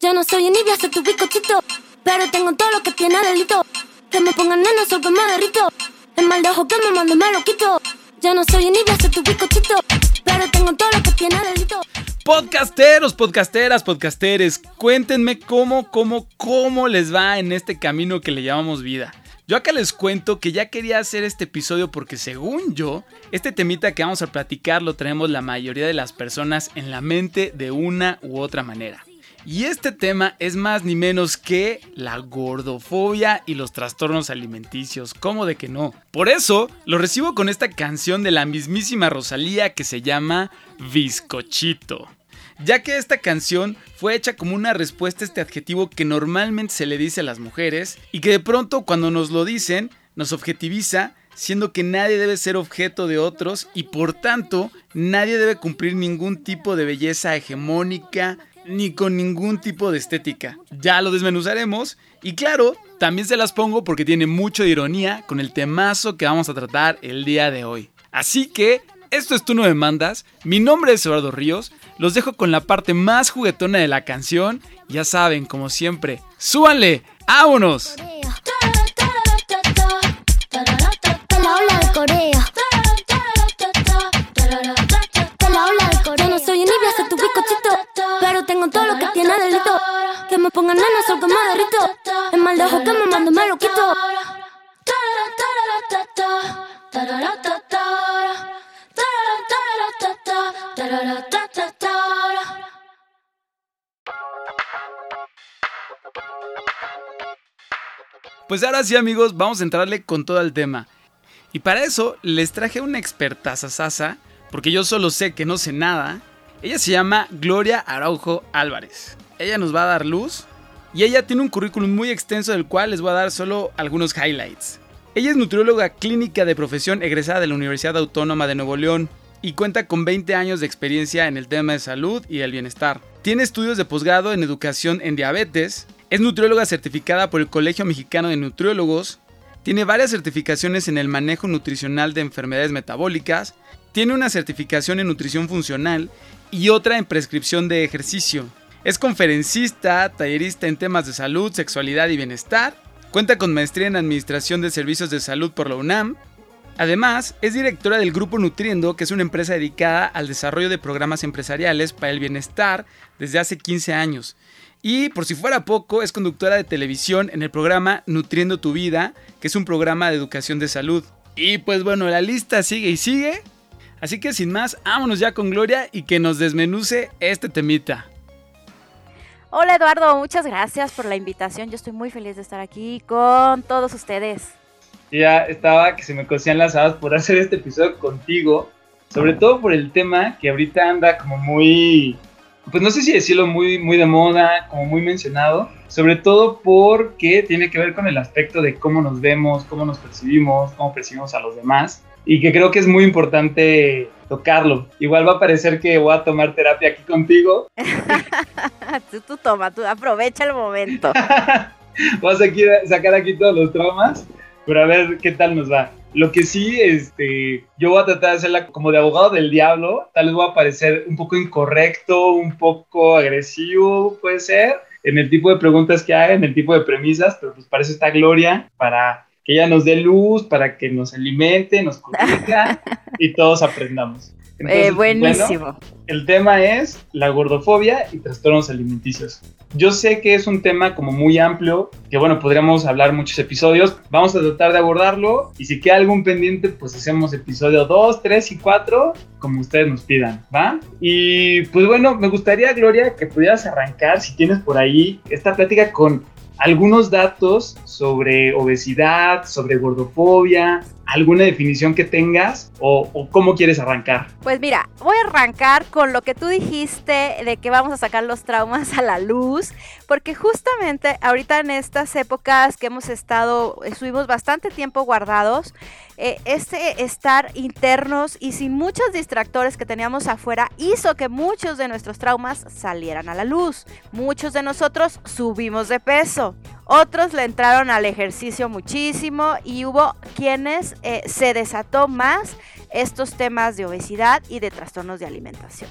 Ya no soy envidia, soy tu bizcochito. Pero tengo todo lo que tiene delito. Que me pongan nena, soy que me derrito. El mal de ojo que me mando me lo quito. Ya no soy envidia, soy tu bizcochito. Pero tengo todo lo que tiene delito. Podcasteros, podcasteras, podcasteres, cuéntenme cómo, cómo, cómo les va en este camino que le llamamos vida. Yo acá les cuento que ya quería hacer este episodio porque según yo, este temita que vamos a platicar lo traemos la mayoría de las personas en la mente de una u otra manera. Y este tema es más ni menos que la gordofobia y los trastornos alimenticios. ¿Cómo de que no? Por eso lo recibo con esta canción de la mismísima Rosalía que se llama Bizcochito ya que esta canción fue hecha como una respuesta a este adjetivo que normalmente se le dice a las mujeres y que de pronto cuando nos lo dicen nos objetiviza, siendo que nadie debe ser objeto de otros y por tanto nadie debe cumplir ningún tipo de belleza hegemónica ni con ningún tipo de estética. Ya lo desmenuzaremos y claro, también se las pongo porque tiene mucho de ironía con el temazo que vamos a tratar el día de hoy. Así que esto es Tú no me mandas, mi nombre es Eduardo Ríos, los dejo con la parte más juguetona de la canción, ya saben, como siempre, súbanle, ¡vámonos! La de Corea. Tengo todo lo que tiene delito. Que me pongan nena, que me derrito. El mal de ojo que me mando me lo quito. Pues ahora sí amigos, vamos a entrarle con todo el tema. Y para eso les traje una experta sasa, porque yo solo sé que no sé nada. Ella se llama Gloria Araujo Álvarez. Ella nos va a dar luz y ella tiene un currículum muy extenso del cual les voy a dar solo algunos highlights. Ella es nutrióloga clínica de profesión egresada de la Universidad Autónoma de Nuevo León y cuenta con 20 años de experiencia en el tema de salud y el bienestar. Tiene estudios de posgrado en educación en diabetes, es nutrióloga certificada por el Colegio Mexicano de Nutriólogos, tiene varias certificaciones en el manejo nutricional de enfermedades metabólicas, tiene una certificación en nutrición funcional y otra en prescripción de ejercicio. Es conferencista, tallerista en temas de salud, sexualidad y bienestar. Cuenta con maestría en Administración de Servicios de Salud por la UNAM. Además, es directora del Grupo Nutriendo, que es una empresa dedicada al desarrollo de programas empresariales para el bienestar desde hace 15 años. Y por si fuera poco, es conductora de televisión en el programa Nutriendo tu Vida, que es un programa de educación de salud. Y pues bueno, la lista sigue y sigue. Así que sin más, vámonos ya con Gloria y que nos desmenuce este temita. Hola Eduardo, muchas gracias por la invitación. Yo estoy muy feliz de estar aquí con todos ustedes. Ya estaba que se me cosían las habas por hacer este episodio contigo, sobre todo por el tema que ahorita anda como muy pues no sé si decirlo muy, muy de moda, como muy mencionado, sobre todo porque tiene que ver con el aspecto de cómo nos vemos, cómo nos percibimos, cómo percibimos a los demás, y que creo que es muy importante tocarlo. Igual va a parecer que voy a tomar terapia aquí contigo. tú, tú toma, tú aprovecha el momento. Vas a sacar aquí todos los traumas, pero a ver qué tal nos va. Lo que sí, este, yo voy a tratar de hacerla como de abogado del diablo. Tal vez voy a parecer un poco incorrecto, un poco agresivo, puede ser, en el tipo de preguntas que haga, en el tipo de premisas, pero pues para eso está Gloria, para que ella nos dé luz, para que nos alimente, nos corrija y todos aprendamos. Eh, buenísimo. el tema es la gordofobia y trastornos alimenticios. Yo sé que es un tema como muy amplio, que bueno, podríamos hablar muchos episodios. Vamos a tratar de abordarlo y si queda algún pendiente, pues hacemos episodio 2, 3 y 4, como ustedes nos pidan, ¿va? Y pues bueno, me gustaría, Gloria, que pudieras arrancar, si tienes por ahí, esta plática con algunos datos sobre obesidad, sobre gordofobia, alguna definición que tengas o, cómo quieres arrancar? Pues mira, voy a arrancar con lo que tú dijiste de que vamos a sacar los traumas a la luz, porque justamente ahorita en estas épocas que hemos estado, estuvimos bastante tiempo guardados, eh, este estar internos y sin muchos distractores que teníamos afuera hizo que muchos de nuestros traumas salieran a la luz. Muchos de nosotros subimos de peso. Otros le entraron al ejercicio muchísimo y hubo quienes eh, se desató más estos temas de obesidad y de trastornos de alimentación.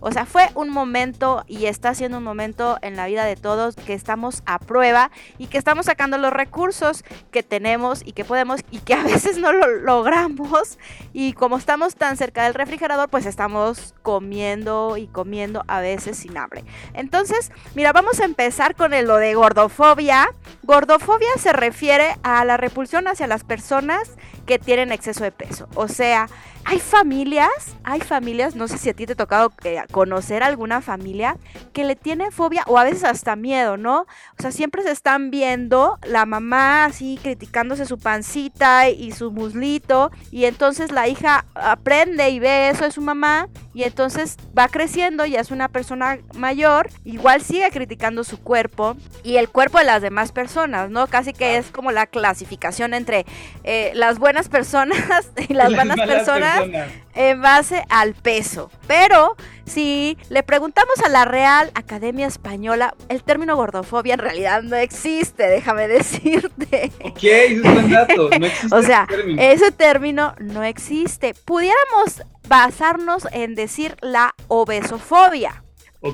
O sea, fue un momento y está siendo un momento en la vida de todos que estamos a prueba y que estamos sacando los recursos que tenemos y que podemos y que a veces no lo logramos. Y como estamos tan cerca del refrigerador, pues estamos comiendo y comiendo a veces sin hambre. Entonces, mira, vamos a empezar con lo de gordofobia. Gordofobia se refiere a la repulsión hacia las personas que tienen exceso de peso. O sea, hay familias, hay familias, no sé si a ti te ha tocado eh, conocer alguna familia que le tiene fobia o a veces hasta miedo, ¿no? O sea, siempre se están viendo la mamá así criticándose su pancita y su muslito y entonces la hija aprende y ve eso de su mamá y entonces va creciendo, ya es una persona mayor, igual sigue criticando su cuerpo y el cuerpo de las demás personas, ¿no? Casi que es como la clasificación entre eh, las buenas personas y las, buenas personas en base al peso. Pero si le preguntamos a la Real Academia Española, el término gordofobia en realidad no existe, déjame decirte. Ok, es un dato, no existe. o sea, ese término no existe. Pudiéramos basarnos en decir la obesofobia.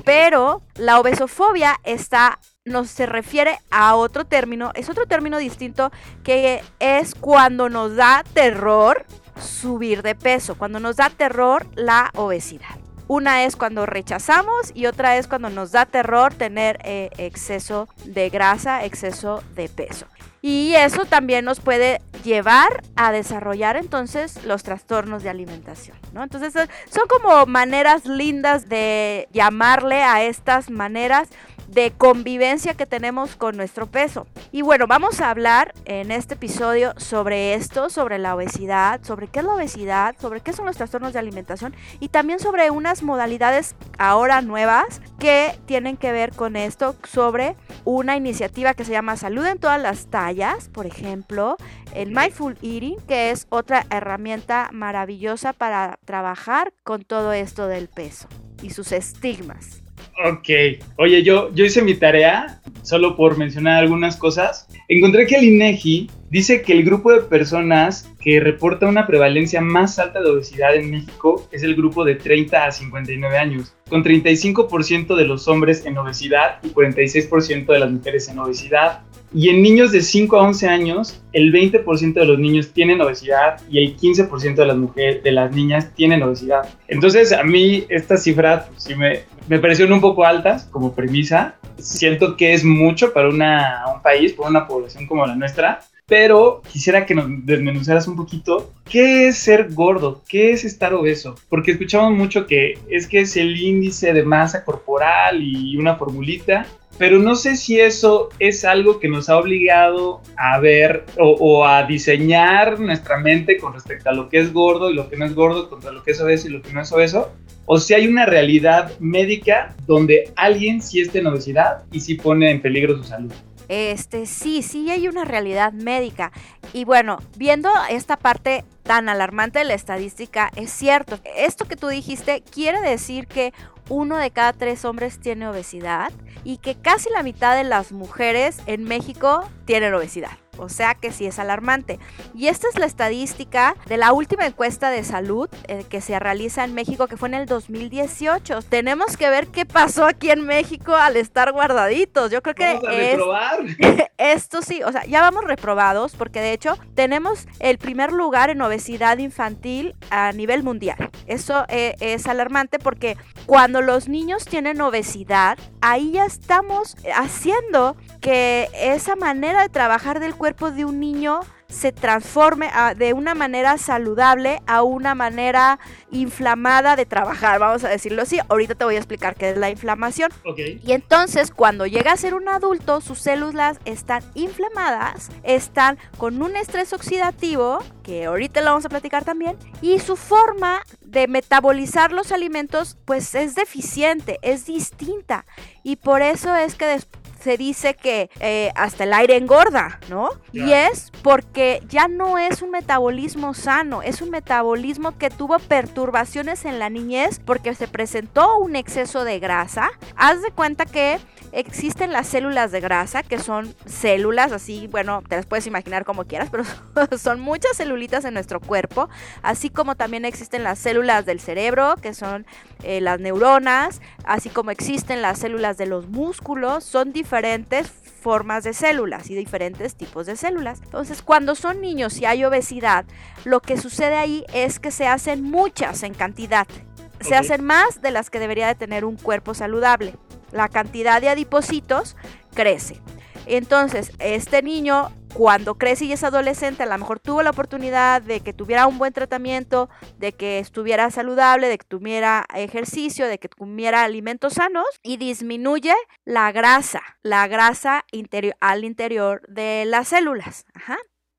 Pero la obesofobia está nos se refiere a otro término, es otro término distinto que es cuando nos da terror subir de peso, cuando nos da terror la obesidad. Una es cuando rechazamos y otra es cuando nos da terror tener eh, exceso de grasa, exceso de peso. Y eso también nos puede llevar a desarrollar entonces los trastornos de alimentación, ¿no? Entonces son como maneras lindas de llamarle a estas maneras de convivencia que tenemos con nuestro peso. Y bueno, vamos a hablar en este episodio sobre esto, sobre la obesidad, sobre qué es la obesidad, sobre qué son los trastornos de alimentación y también sobre unas modalidades ahora nuevas que tienen que ver con esto, sobre una iniciativa que se llama Salud en todas las tallas, por ejemplo, el Mindful Eating, que es otra herramienta maravillosa para trabajar con todo esto del peso y sus estigmas. Ok. Oye, yo, yo hice mi tarea, solo por mencionar algunas cosas. Encontré que el INEGI dice que el grupo de personas que reporta una prevalencia más alta de obesidad en México es el grupo de 30 a 59 años, con 35% de los hombres en obesidad y 46% de las mujeres en obesidad. Y en niños de 5 a 11 años, el 20% de los niños tienen obesidad y el 15% de las mujeres, de las niñas tienen obesidad. Entonces, a mí estas cifras pues, sí me, me parecieron un poco altas como premisa. Siento que es mucho para una, un país, para una población como la nuestra. Pero quisiera que nos desmenuzaras un poquito qué es ser gordo, qué es estar obeso, porque escuchamos mucho que es que es el índice de masa corporal y una formulita, pero no sé si eso es algo que nos ha obligado a ver o, a diseñar nuestra mente con respecto a lo que es gordo y lo que no es gordo, contra lo que es obeso y lo que no es obeso, o si hay una realidad médica donde alguien sí está en obesidad y sí pone en peligro su salud. Este, sí, sí hay una realidad médica. Y bueno, viendo esta parte tan alarmante de la estadística, es cierto. Esto que tú dijiste quiere decir que uno de cada tres hombres tiene obesidad y que casi la mitad de las mujeres en México tienen obesidad. O sea que sí es alarmante. Y esta es la estadística de la última encuesta de salud eh, que se realiza en México, que fue en el 2018. Tenemos que ver qué pasó aquí en México al estar guardaditos. Yo creo que vamos a reprobar. esto sí, o sea, ya vamos reprobados porque de hecho tenemos el primer lugar en obesidad infantil a nivel mundial. Eso eh, es alarmante porque cuando los niños tienen obesidad, ahí ya estamos haciendo que esa manera de trabajar del cuerpo de un niño se transforme de una manera saludable a una manera inflamada de trabajar, vamos a decirlo así. Ahorita te voy a explicar qué es la inflamación. Y entonces, cuando llega a ser un adulto, sus células están inflamadas, están con un estrés oxidativo, que ahorita lo vamos a platicar también, y su forma de metabolizar los alimentos, pues es deficiente, es distinta. Y por eso es que después se dice que eh, hasta el aire engorda, ¿no? Y es porque ya no es un metabolismo sano, es un metabolismo que tuvo perturbaciones en la niñez porque se presentó un exceso de grasa. Haz de cuenta que existen las células de grasa, que son células así, bueno, te las puedes imaginar como quieras, pero son muchas celulitas en nuestro cuerpo, así como también existen las células del cerebro, que son eh, las neuronas, así como existen las células de los músculos, son diferentes formas de células y diferentes tipos de células. Entonces, cuando son niños y hay obesidad, lo que sucede ahí es que se hacen muchas en cantidad. Se hacen más de las que debería de tener un cuerpo saludable la cantidad de adipocitos crece. Entonces, este niño cuando crece y es adolescente, a lo mejor tuvo la oportunidad de que tuviera un buen tratamiento, de que estuviera saludable, de que tuviera ejercicio, de que comiera alimentos sanos y disminuye la grasa, la grasa al interior de las células,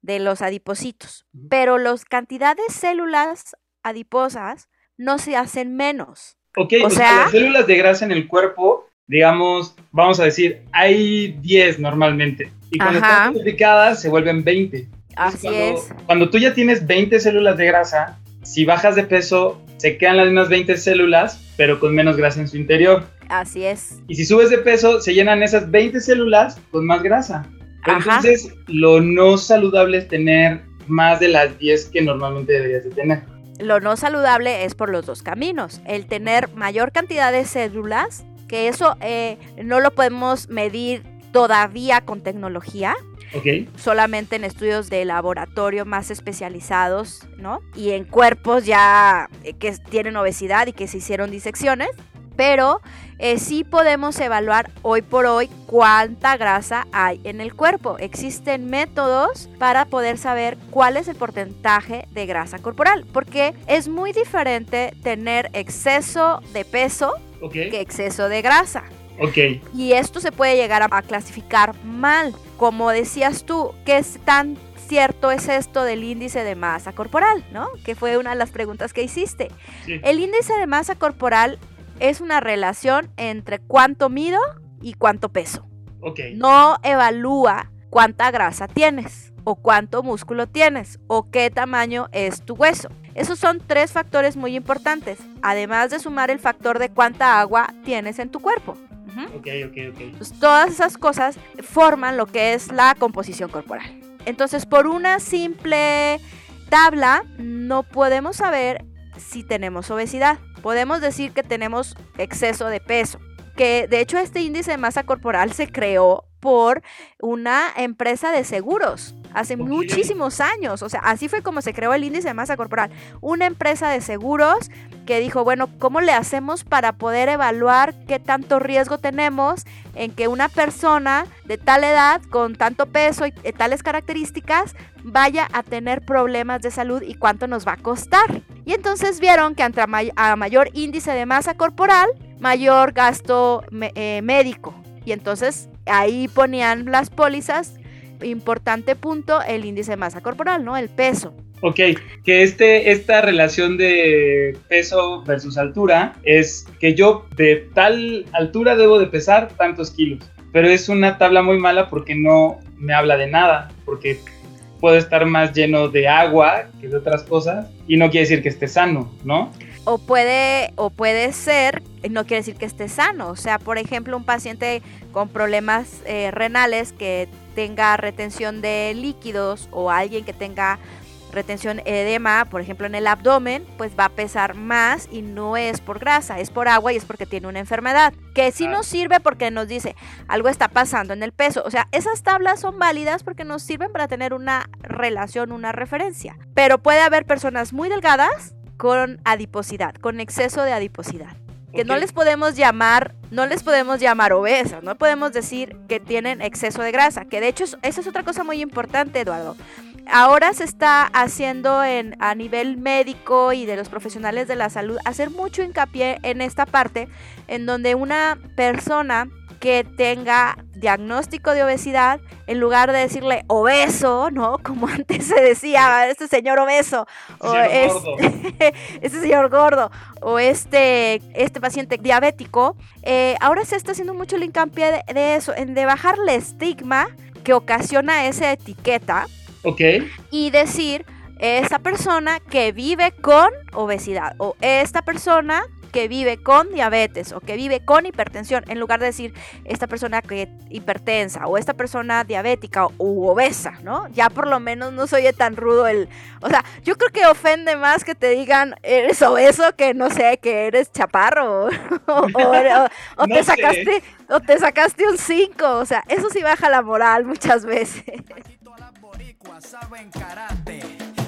de los adipocitos. Pero las cantidades de células adiposas no se hacen menos. Ok, o, sea, las células de grasa en el cuerpo digamos, vamos a decir, hay 10 normalmente. Y cuando están multiplicadas se vuelven 20. Así es. Cuando tú ya tienes 20 células de grasa, si bajas de peso, se quedan las mismas 20 células, pero con menos grasa en su interior. Así es. Y si subes de peso, se llenan esas 20 células con más grasa. Entonces, lo no saludable es tener más de las 10 que normalmente deberías de tener. Lo no saludable es por los dos caminos. El tener mayor cantidad de células que eso eh, no lo podemos medir todavía con tecnología. Solamente en estudios de laboratorio más especializados, ¿no? Y en cuerpos ya eh, que tienen obesidad y que se hicieron disecciones. Pero eh, sí podemos evaluar hoy por hoy cuánta grasa hay en el cuerpo. Existen métodos para poder saber cuál es el porcentaje de grasa corporal, porque es muy diferente tener exceso de peso que exceso de grasa. Okay. Y esto se puede llegar a, clasificar mal. Como decías tú, ¿qué es tan cierto es esto del índice de masa corporal? ¿No? Que fue una de las preguntas que hiciste. El índice de masa corporal es una relación entre cuánto mido y cuánto peso. Okay. No evalúa cuánta grasa tienes o cuánto músculo tienes o qué tamaño es tu hueso. Esos son tres factores muy importantes, además de sumar el factor de cuánta agua tienes en tu cuerpo. Ok, ok, ok. Pues todas esas cosas forman lo que es la composición corporal. Entonces, por una simple tabla, no podemos saber si tenemos obesidad. Podemos decir que tenemos exceso de peso. Que de hecho este índice de masa corporal se creó por una empresa de seguros hace muchísimos años. O sea, así fue como se creó el índice de masa corporal. Una empresa de seguros que dijo, bueno, ¿cómo le hacemos para poder evaluar qué tanto riesgo tenemos en que una persona de tal edad, con tanto peso y tales características, vaya a tener problemas de salud y cuánto nos va a costar? Y entonces vieron que a mayor índice de masa corporal, mayor gasto eh, médico. Y entonces ahí ponían las pólizas importante punto, el índice de masa corporal, ¿no? El peso. Ok, que este, esta relación de peso versus altura es que yo de tal altura debo de pesar tantos kilos, pero es una tabla muy mala porque no me habla de nada, porque puedo estar más lleno de agua que de otras cosas y no quiere decir que esté sano, ¿no? O puede, o puede ser, no quiere decir que esté sano, o sea, por ejemplo, un paciente con problemas eh, renales que tenga retención de líquidos o alguien que tenga retención edema, por ejemplo en el abdomen, pues va a pesar más y no es por grasa, es por agua y es porque tiene una enfermedad, que sí nos sirve porque nos dice algo está pasando en el peso. O sea, esas tablas son válidas porque nos sirven para tener una relación, una referencia. Pero puede haber personas muy delgadas con adiposidad, con exceso de adiposidad que no les podemos llamar, no les podemos llamar obesas, no podemos decir que tienen exceso de grasa, que de hecho esa es otra cosa muy importante, Eduardo. Ahora se está haciendo en, a nivel médico y de los profesionales de la salud hacer mucho hincapié en esta parte en donde una persona que tenga diagnóstico de obesidad, en lugar de decirle obeso, ¿no? Como antes se decía, este señor obeso, o este, este, señor gordo, o este, este paciente diabético, eh, ahora se está haciendo mucho el hincapié de, eso, en de bajarle estigma que ocasiona esa etiqueta. Ok. Y decir, esta persona que vive con obesidad o esta persona que vive con diabetes o que vive con hipertensión, en lugar de decir esta persona que hipertensa o esta persona diabética u obesa, ¿no? Ya por lo menos no se oye tan rudo el... O sea, yo creo que ofende más que te digan eres obeso que no sé, que eres chaparro o, te sacaste o te sacaste un 5, o sea, eso sí baja la moral muchas veces.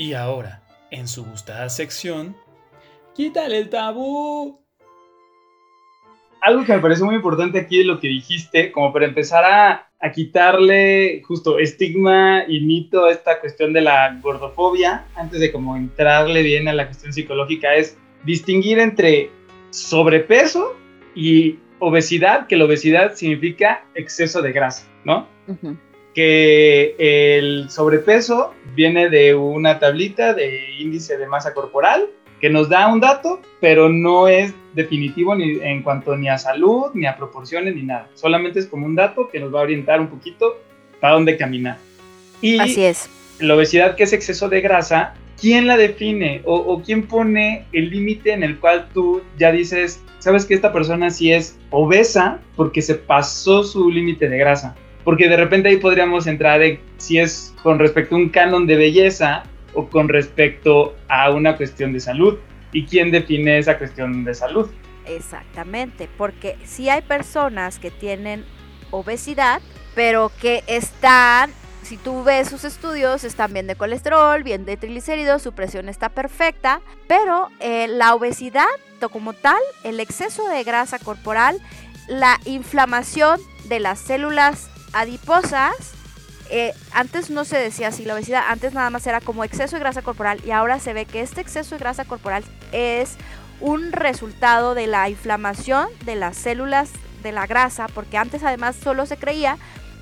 Y ahora, en su gustada sección, quítale el tabú. Algo que me parece muy importante aquí de lo que dijiste, como para empezar a, a quitarle justo estigma y mito a esta cuestión de la gordofobia, antes de como entrarle bien a la cuestión psicológica, es distinguir entre sobrepeso y obesidad, que la obesidad significa exceso de grasa, ¿no? Que el sobrepeso viene de una tablita de índice de masa corporal que nos da un dato, pero no es definitivo ni en cuanto ni a salud, ni a proporciones, ni nada. Solamente es como un dato que nos va a orientar un poquito para dónde caminar. Y Así es. la obesidad, que es exceso de grasa, ¿quién la define o, o quién pone el límite en el cual tú ya dices, sabes que esta persona sí es obesa porque se pasó su límite de grasa? Porque de repente ahí podríamos entrar en si es con respecto a un canon de belleza o con respecto a una cuestión de salud. ¿Y quién define esa cuestión de salud? Exactamente, porque si hay personas que tienen obesidad, pero que están, si tú ves sus estudios, están bien de colesterol, bien de triglicéridos, su presión está perfecta, pero eh, la obesidad como tal, el exceso de grasa corporal, la inflamación de las células adiposas, eh, antes no se decía así la obesidad, antes nada más era como exceso de grasa corporal y ahora se ve que este exceso de grasa corporal es un resultado de la inflamación de las células de la grasa, porque antes además solo se creía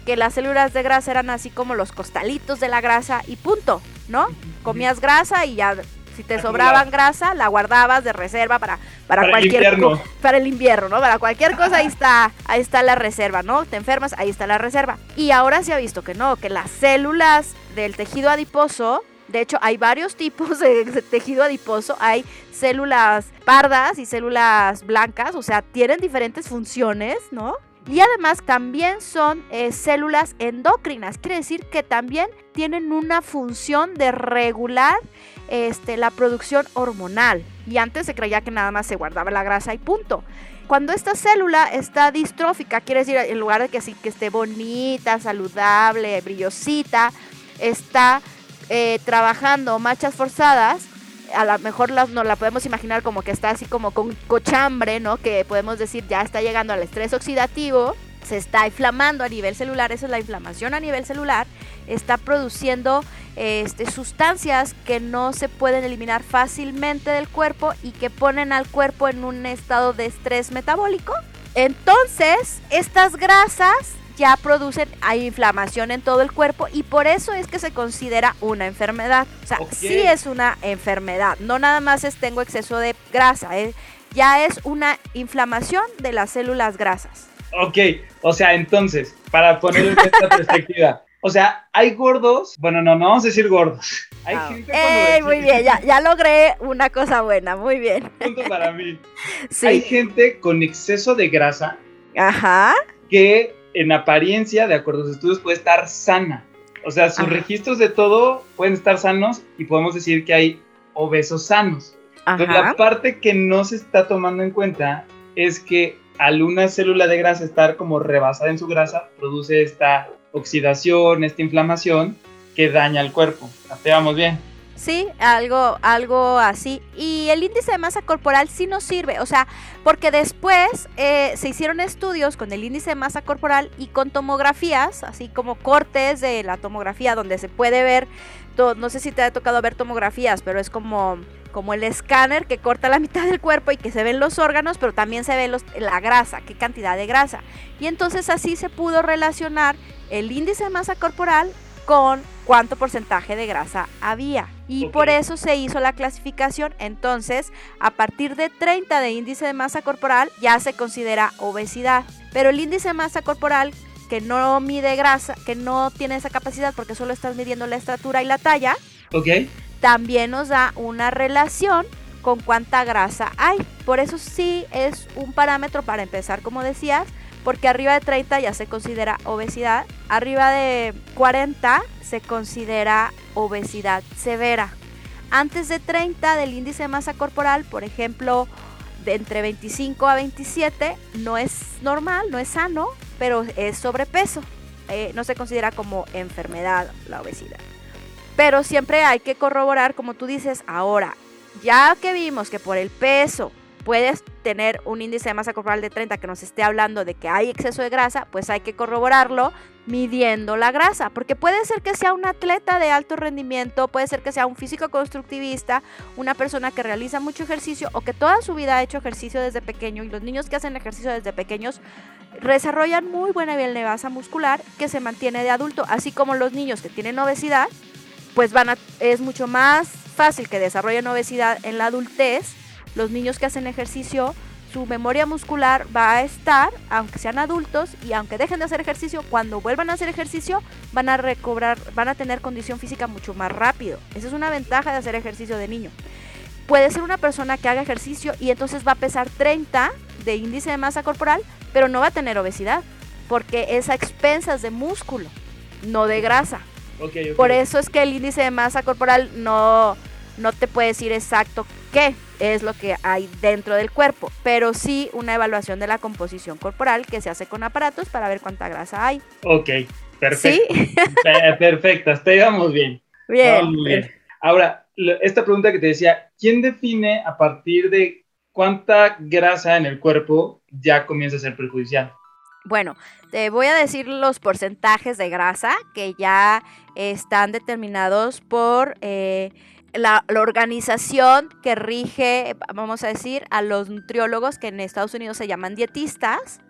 que las células de grasa eran así como los costalitos de la grasa y punto, ¿no? Comías grasa y ya si te sobraban grasa, la guardabas de reserva para, para, Para el cualquier invierno. co- para el invierno, ¿no? Para cualquier cosa ahí está, ahí está la reserva, ¿no? Te enfermas, ahí está la reserva. Y ahora se ha visto que no, que las células del tejido adiposo, de hecho hay varios tipos de, tejido adiposo, hay células pardas y células blancas, o sea, tienen diferentes funciones, ¿no? Y además también son eh, células endocrinas, quiere decir que también tienen una función de regular este, la producción hormonal. Y antes se creía que nada más se guardaba la grasa y punto. Cuando esta célula está distrófica, quiere decir, en lugar de que, sí, que esté bonita, saludable, brillosita, está eh, trabajando marchas forzadas, a lo mejor la- nos la podemos imaginar como que está así como con cochambre, ¿no? Que podemos decir ya está llegando al estrés oxidativo, se está inflamando a nivel celular, esa es la inflamación a nivel celular, está produciendo este, sustancias que no se pueden eliminar fácilmente del cuerpo y que ponen al cuerpo en un estado de estrés metabólico. Entonces, estas grasas ya producen hay inflamación en todo el cuerpo y por eso es que se considera una enfermedad. O sea, sí es una enfermedad, no nada más es tengo exceso de grasa, eh, ya es una inflamación de las células grasas. Ok, o sea, entonces, para ponerlo en esta perspectiva, o sea, hay gordos, bueno, no, no vamos a decir gordos. Hay Ah, gente ¡Ey! muy bien, ya, ya logré una cosa buena, muy bien. punto para mí. Hay Sí. gente con exceso de grasa Ajá. que en apariencia, de acuerdo a los estudios, puede estar sana. O sea, sus Ajá. registros de todo pueden estar sanos y podemos decir que hay obesos sanos. Pero la parte que no se está tomando en cuenta es que al una célula de grasa estar como rebasada en su grasa, produce esta oxidación, esta inflamación que daña el cuerpo. ¿La bien? Sí, algo, algo así. Y el índice de masa corporal sí nos sirve, o sea, porque después eh, se hicieron estudios con el índice de masa corporal y con tomografías, así como cortes de la tomografía donde se puede ver, no sé si te ha tocado ver tomografías, pero es como, como el escáner que corta la mitad del cuerpo y que se ven los órganos, pero también se ve los, la grasa, qué cantidad de grasa. Y entonces así se pudo relacionar el índice de masa corporal con cuánto porcentaje de grasa había. Y por eso se hizo la clasificación. Entonces, a partir de 30 de índice de masa corporal ya se considera obesidad. Pero el índice de masa corporal que no mide grasa, que no tiene esa capacidad porque solo estás midiendo la estatura y la talla, también nos da una relación con cuánta grasa hay. Por eso sí es un parámetro para empezar, como decías, porque arriba de 30 ya se considera obesidad, arriba de 40 se considera obesidad severa. Antes de 30 del índice de masa corporal, por ejemplo, de entre 25 a 27, no es normal, no es sano, pero es sobrepeso. Eh, no se considera como enfermedad la obesidad. Pero siempre hay que corroborar, como tú dices, ahora, ya que vimos que por el peso puedes tener un índice de masa corporal de 30 que nos esté hablando de que hay exceso de grasa, pues hay que corroborarlo midiendo la grasa, porque puede ser que sea un atleta de alto rendimiento, puede ser que sea un físico constructivista, una persona que realiza mucho ejercicio o que toda su vida ha hecho ejercicio desde pequeño y los niños que hacen ejercicio desde pequeños desarrollan muy buena nivel de masa muscular que se mantiene de adulto, así como los niños que tienen obesidad, pues van a, es mucho más fácil que desarrollen obesidad en la adultez los niños que hacen ejercicio, su memoria muscular va a estar, aunque sean adultos y aunque dejen de hacer ejercicio, cuando vuelvan a hacer ejercicio van a recobrar, van a tener condición física mucho más rápido. Esa es una ventaja de hacer ejercicio de niño. Puede ser una persona que haga ejercicio y entonces va a pesar 30 de índice de masa corporal, pero no va a tener obesidad, porque es a expensas de músculo, no de grasa. Por eso es que el índice de masa corporal no, no te puede decir exacto qué es lo que hay dentro del cuerpo, pero sí una evaluación de la composición corporal que se hace con aparatos para ver cuánta grasa hay. Ok, perfecto. ¿Sí? Perfecto, íbamos bien. Bien. bien. Ahora, esta pregunta que te decía, ¿quién define a partir de cuánta grasa en el cuerpo ya comienza a ser perjudicial? Bueno, te voy a decir los porcentajes de grasa que ya están determinados por eh, la, organización que rige, vamos a decir, a los nutriólogos que en Estados Unidos se llaman dietistas.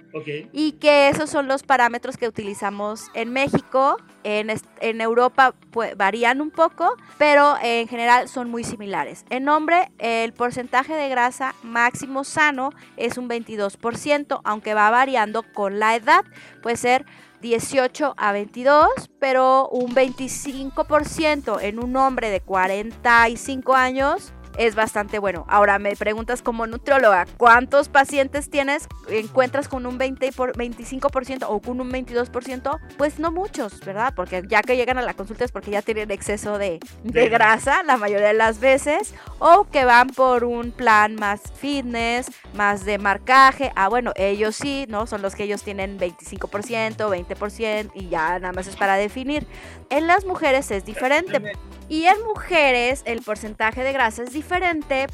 Y que esos son los parámetros que utilizamos en México. En, en Europa pues, varían un poco, pero en general son muy similares. En hombre, el porcentaje de grasa máximo sano es un 22%, aunque va variando con la edad. Puede ser 18 a 22, pero un 25% en un hombre de 45 años es bastante bueno. Ahora me preguntas como nutrióloga, ¿cuántos pacientes tienes? ¿Encuentras con un 20 por 25% o con un 22%? Pues no muchos, ¿verdad? Porque ya que llegan a la consulta es porque ya tienen exceso de, de grasa la mayoría de las veces o que van por un plan más fitness, más de marcaje. Ah, bueno, ellos sí, ¿no? Son los que ellos tienen 25%, 20% y ya nada más es para definir. En las mujeres es diferente. Y en mujeres el porcentaje de grasa es diferente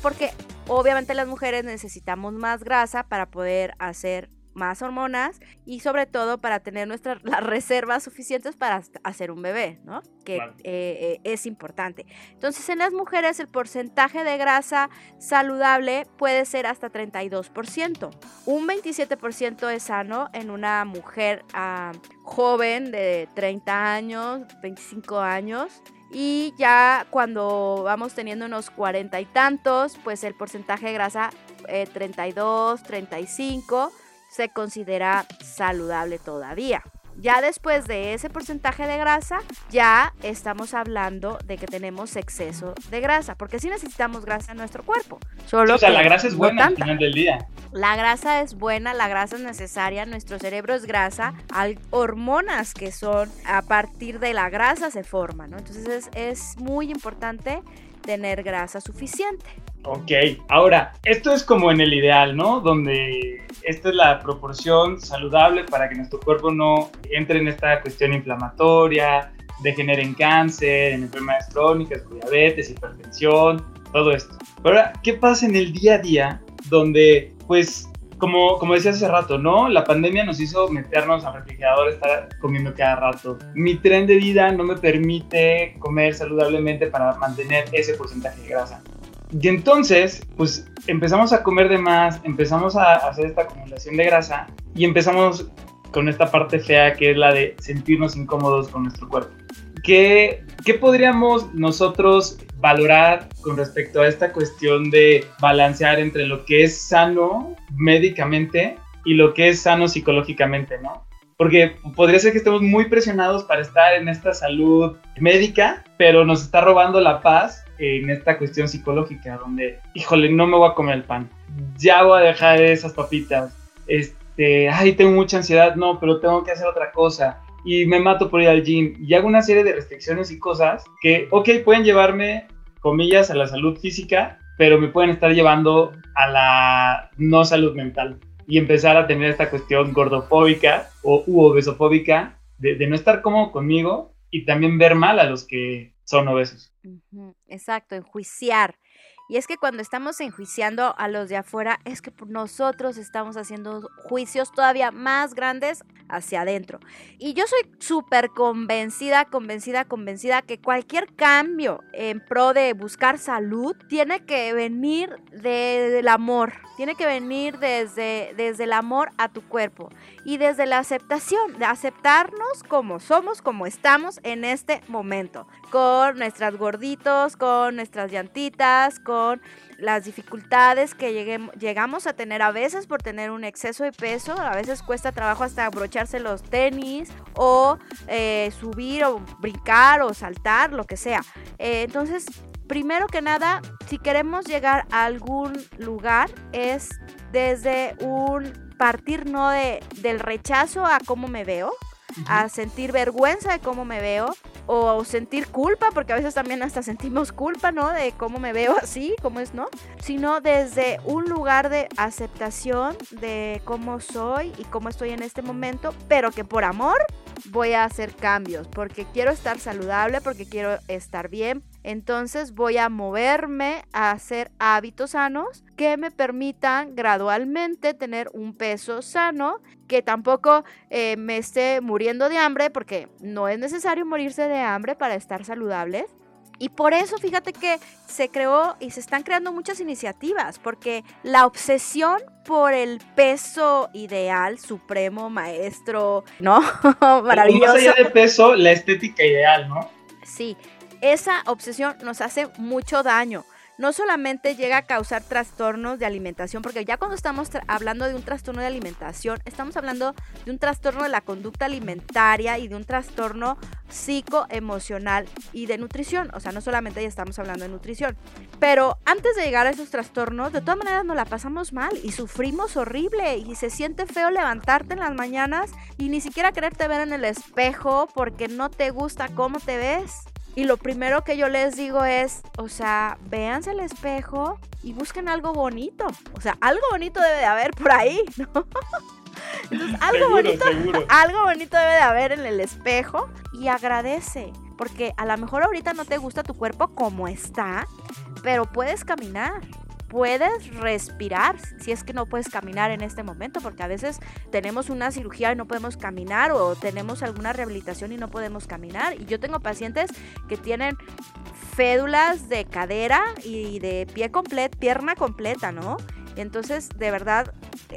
porque obviamente las mujeres necesitamos más grasa para poder hacer más hormonas y sobre todo para tener nuestras las reservas suficientes para hacer un bebé, ¿no? Que eh, eh, es importante. Entonces en las mujeres el porcentaje de grasa saludable puede ser hasta 32%. Un 27% es sano en una mujer ah, joven de 30 años, 25 años y ya cuando vamos teniendo unos cuarenta y tantos, pues el porcentaje de grasa 32, eh, 35 se considera saludable todavía. Ya después de ese porcentaje de grasa, ya estamos hablando de que tenemos exceso de grasa, porque sí necesitamos grasa en nuestro cuerpo. Solo o sea, la grasa es buena al final del día. La grasa es buena, la grasa es necesaria, nuestro cerebro es grasa, hay hormonas que son a partir de la grasa se forman, ¿no? Entonces es, es muy importante tener grasa suficiente. Ok, ahora, esto es como en el ideal, ¿no? Donde esta es la proporción saludable para que nuestro cuerpo no entre en esta cuestión inflamatoria, degenere en cáncer, en enfermedades crónicas, diabetes, hipertensión, todo esto. Pero ahora, ¿qué pasa en el día a día donde, pues, como, como decía hace rato, ¿no? La pandemia nos hizo meternos al refrigerador, estar comiendo cada rato. Mi tren de vida no me permite comer saludablemente para mantener ese porcentaje de grasa. Y entonces, pues empezamos a comer de más, empezamos a hacer esta acumulación de grasa y empezamos con esta parte fea que es la de sentirnos incómodos con nuestro cuerpo. ¿Qué, podríamos nosotros valorar con respecto a esta cuestión de balancear entre lo que es sano médicamente y lo que es sano psicológicamente, ¿no? Porque podría ser que estemos muy presionados para estar en esta salud médica, pero nos está robando la paz en esta cuestión psicológica, donde, híjole, no me voy a comer el pan, ya voy a dejar esas papitas, este, ay, tengo mucha ansiedad, no, pero tengo que hacer otra cosa, y me mato por ir al gym, y hago una serie de restricciones y cosas que, ok, pueden llevarme, comillas, a la salud física, pero me pueden estar llevando a la no salud mental y empezar a tener esta cuestión gordofóbica o u obesofóbica de, de no estar cómodo conmigo y también ver mal a los que son obesos. Exacto, enjuiciar. Y es que cuando estamos enjuiciando a los de afuera, es que nosotros estamos haciendo juicios todavía más grandes hacia adentro. Y yo soy súper convencida, convencida, convencida que cualquier cambio en pro de buscar salud tiene que venir del amor, tiene que venir desde, desde el amor a tu cuerpo y desde la aceptación, de aceptarnos como somos, como estamos en este momento, con nuestras gorditos, con nuestras llantitas, con las dificultades que llegamos a tener a veces por tener un exceso de peso, a veces cuesta trabajo hasta abrocharse los tenis o eh, subir o brincar o saltar, lo que sea. Eh, entonces, primero que nada, si queremos llegar a algún lugar es desde un partir no de, del rechazo a cómo me veo, a sentir vergüenza de cómo me veo o sentir culpa, porque a veces también hasta sentimos culpa, ¿no? De cómo me veo así, cómo es, ¿no? Sino desde un lugar de aceptación de cómo soy y cómo estoy en este momento, pero que por amor voy a hacer cambios, porque quiero estar saludable, porque quiero estar bien, entonces voy a moverme a hacer hábitos sanos que me permitan gradualmente tener un peso sano, que tampoco eh, me esté muriendo de hambre, porque no es necesario morirse de hambre para estar saludable. Y por eso fíjate que se creó y se están creando muchas iniciativas, porque la obsesión por el peso ideal, supremo, maestro, ¿no? Maravilloso. Más allá de peso, la estética ideal, ¿no? Sí, esa obsesión nos hace mucho daño. No solamente llega a causar trastornos de alimentación, porque ya cuando estamos hablando de un trastorno de alimentación, estamos hablando de un trastorno de la conducta alimentaria y de un trastorno psicoemocional y de nutrición. O sea, no solamente estamos hablando de nutrición. Pero antes de llegar a esos trastornos, de todas maneras nos la pasamos mal y sufrimos horrible y se siente feo levantarte en las mañanas y ni siquiera quererte ver en el espejo porque no te gusta cómo te ves. Y lo primero que yo les digo es, o sea, véanse al espejo y busquen algo bonito. O sea, algo bonito debe de haber por ahí, ¿no? Entonces, algo bonito, algo bonito debe de haber en el espejo y agradece, porque a lo mejor ahorita no te gusta tu cuerpo como está, pero puedes caminar puedes respirar si es que no puedes caminar en este momento, porque a veces tenemos una cirugía y no podemos caminar o tenemos alguna rehabilitación y no podemos caminar. Y yo tengo pacientes que tienen fédulas de cadera y de pie completo, pierna completa, ¿no? Entonces, de verdad,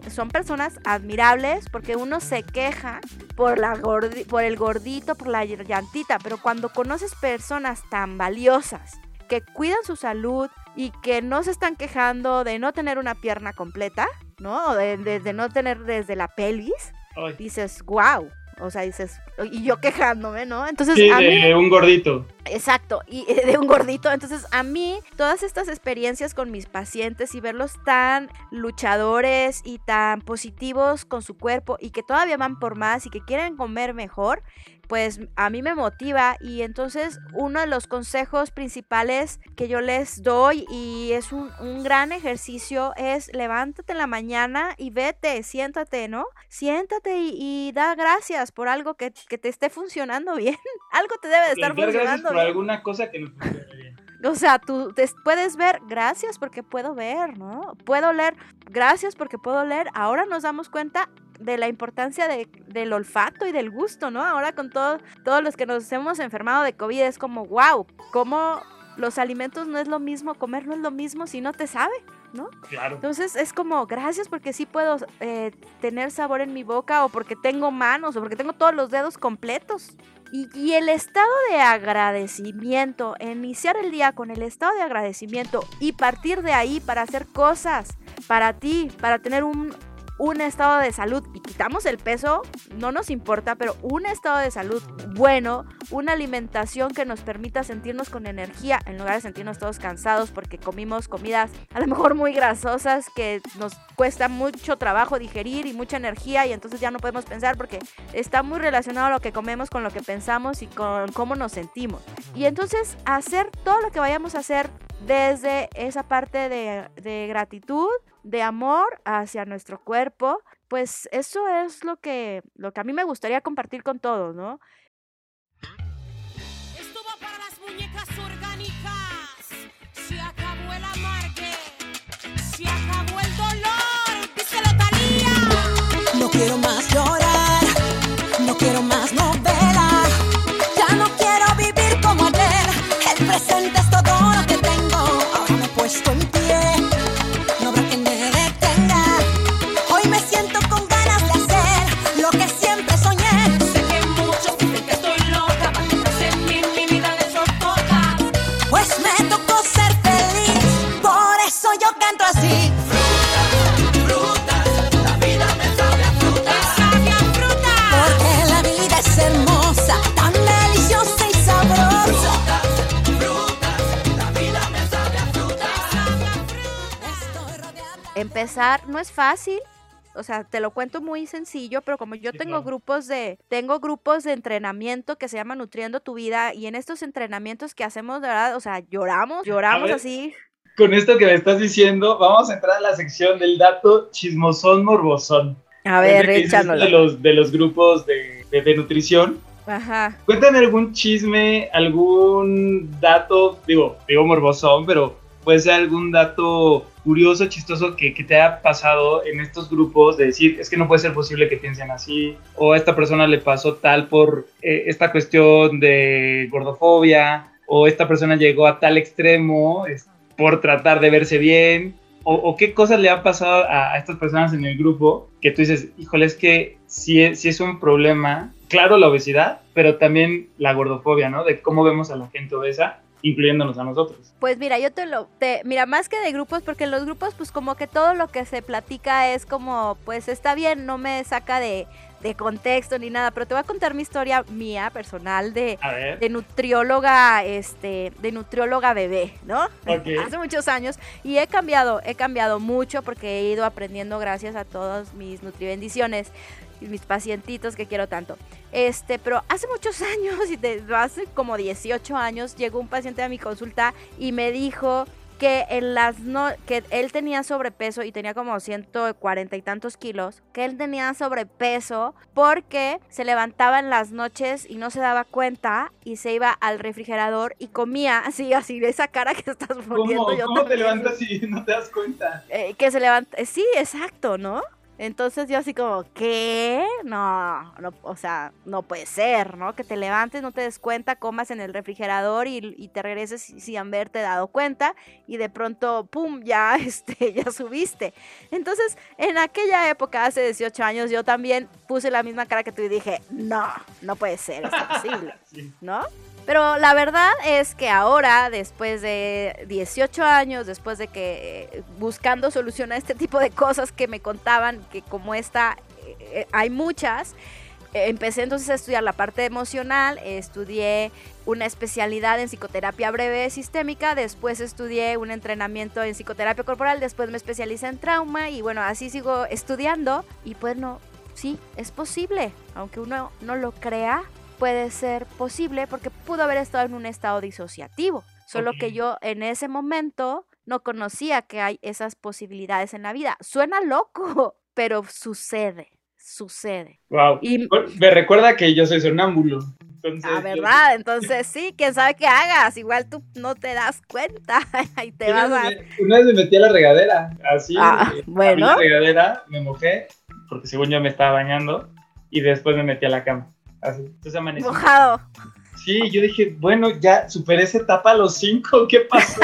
son personas admirables porque uno se queja por, la por el gordito, por la llantita, pero cuando conoces personas tan valiosas que cuidan su salud, y que no se están quejando de no tener una pierna completa, ¿no? De, de, no tener desde la pelvis, dices, wow. O sea, dices, y yo quejándome, ¿no? Entonces, sí, de un gordito. Exacto, y de un gordito. Entonces, a mí, todas estas experiencias con mis pacientes y verlos tan luchadores y tan positivos con su cuerpo y que todavía van por más y que quieren comer mejor, pues a mí me motiva y entonces uno de los consejos principales que yo les doy y es un, un gran ejercicio es levántate en la mañana y vete, siéntate, ¿no? Siéntate y, y da gracias por algo que, que, te esté funcionando bien. algo te debe de estar funcionando gracias por bien. alguna cosa que no funcione bien. O sea, tú te puedes ver, gracias porque puedo ver, ¿no? Puedo leer, gracias porque puedo leer. Ahora nos damos cuenta de la importancia de, del olfato y del gusto, ¿no? Ahora con todo, todos los que nos hemos enfermado de COVID es como, wow, cómo los alimentos no es lo mismo, comer no es lo mismo si no te sabe, ¿no? Claro. Entonces es como, gracias porque sí puedo eh, tener sabor en mi boca o porque tengo manos o porque tengo todos los dedos completos. Y, y, el estado de agradecimiento, iniciar el día con el estado de agradecimiento y partir de ahí para hacer cosas para ti, para tener un, un estado de salud y quitamos el peso, no nos importa, pero un estado de salud bueno, una alimentación que nos permita sentirnos con energía en lugar de sentirnos todos cansados porque comimos comidas a lo mejor muy grasosas que nos cuesta mucho trabajo digerir y mucha energía y entonces ya no podemos pensar porque está muy relacionado lo que comemos con lo que pensamos y con cómo nos sentimos. Y entonces hacer todo lo que vayamos a hacer desde esa parte de, de gratitud, de amor hacia nuestro cuerpo, pues eso es lo que, lo que a mí me gustaría compartir con todos, ¿no? Esto va para las muñecas orgánicas. Se acabó el amargue. Se acabó el dolor. Díselo, Talía. No quiero más llorar. Empezar no es fácil. O sea, te lo cuento muy sencillo, pero como yo Sí, tengo claro. grupos de tengo grupos de entrenamiento que se llama Nutriendo tu vida y en estos entrenamientos que hacemos de verdad, o sea, lloramos, lloramos ver. así. Con esto que me estás diciendo, vamos a entrar a la sección del dato chismosón morbosón. A ver, échanoslo. De los, de los grupos de, de- de nutrición. Ajá. Cuéntame algún chisme, algún dato, digo, digo morbosón, pero puede ser algún dato curioso, chistoso que, te haya pasado en estos grupos de decir, es que no puede ser posible que piensen así, o a esta persona le pasó tal por eh, esta cuestión de gordofobia, o esta persona llegó a tal extremo es, por tratar de verse bien, o, qué cosas le han pasado a, estas personas en el grupo que tú dices, híjole, es que sí, es- es un problema, claro la obesidad, pero también la gordofobia, ¿no? De cómo vemos a la gente obesa, incluyéndonos a nosotros. Pues mira, yo te lo, te, mira, más que de grupos, porque en los grupos, pues como que todo lo que se platica es como, pues está bien, no me saca de, de contexto ni nada, pero te voy a contar mi historia mía, personal, de, de nutrióloga, este, de nutrióloga bebé, ¿no? Hace muchos años y he cambiado, he cambiado mucho porque he ido aprendiendo gracias a todas mis nutribendiciones y mis pacientitos que quiero tanto. Este, pero hace muchos años, y hace como 18 años, llegó un paciente a mi consulta y me dijo que en las no que él tenía sobrepeso y tenía como 140 y tantos kilos, que él tenía sobrepeso porque se levantaba en las noches y no se daba cuenta y se iba al refrigerador y comía así, así, de esa cara que estás poniendo ¿Cómo, yo cómo te levantas y no te das cuenta? Eh, que se levanta, eh, sí, exacto, ¿no? Entonces yo así como, ¿qué? No, no, o sea, no puede ser, ¿no? Que te levantes, no te des cuenta, comas en el refrigerador y, y te regreses sin- haberte dado cuenta y de pronto, ¡pum!, ya, este, ya subiste. Entonces, en aquella época, hace 18 años, yo también puse la misma cara que tú y dije, no, no puede ser, es imposible. ¿no? Pero la verdad es que ahora, después de 18 años, después de que eh, buscando solución a este tipo de cosas que me contaban, que como esta eh, eh, hay muchas, eh, empecé entonces a estudiar la parte emocional, estudié una especialidad en psicoterapia breve sistémica, después estudié un entrenamiento en psicoterapia corporal, después me especialicé en trauma y bueno, así sigo estudiando y bueno, sí, es posible, aunque uno no lo crea, puede ser posible porque pudo haber estado en un estado disociativo. Solo que Ok. yo en ese momento no conocía que hay esas posibilidades en la vida. Suena loco, pero sucede, sucede. Wow. Y Me recuerda que yo soy sonámbulo. Entonces, Ah, yo- ¿verdad? Entonces sí, quién sabe qué hagas. Igual tú no te das cuenta y te Una vas a. vez, me, una vez me metí a la regadera, así. Ah, eh, bueno. abrí la regadera, me mojé, porque según yo me estaba bañando, y después me metí a la cama. Así. Entonces amanecí. Mojado. Sí, yo dije, bueno, ya superé esa etapa a los cinco, ¿qué pasó?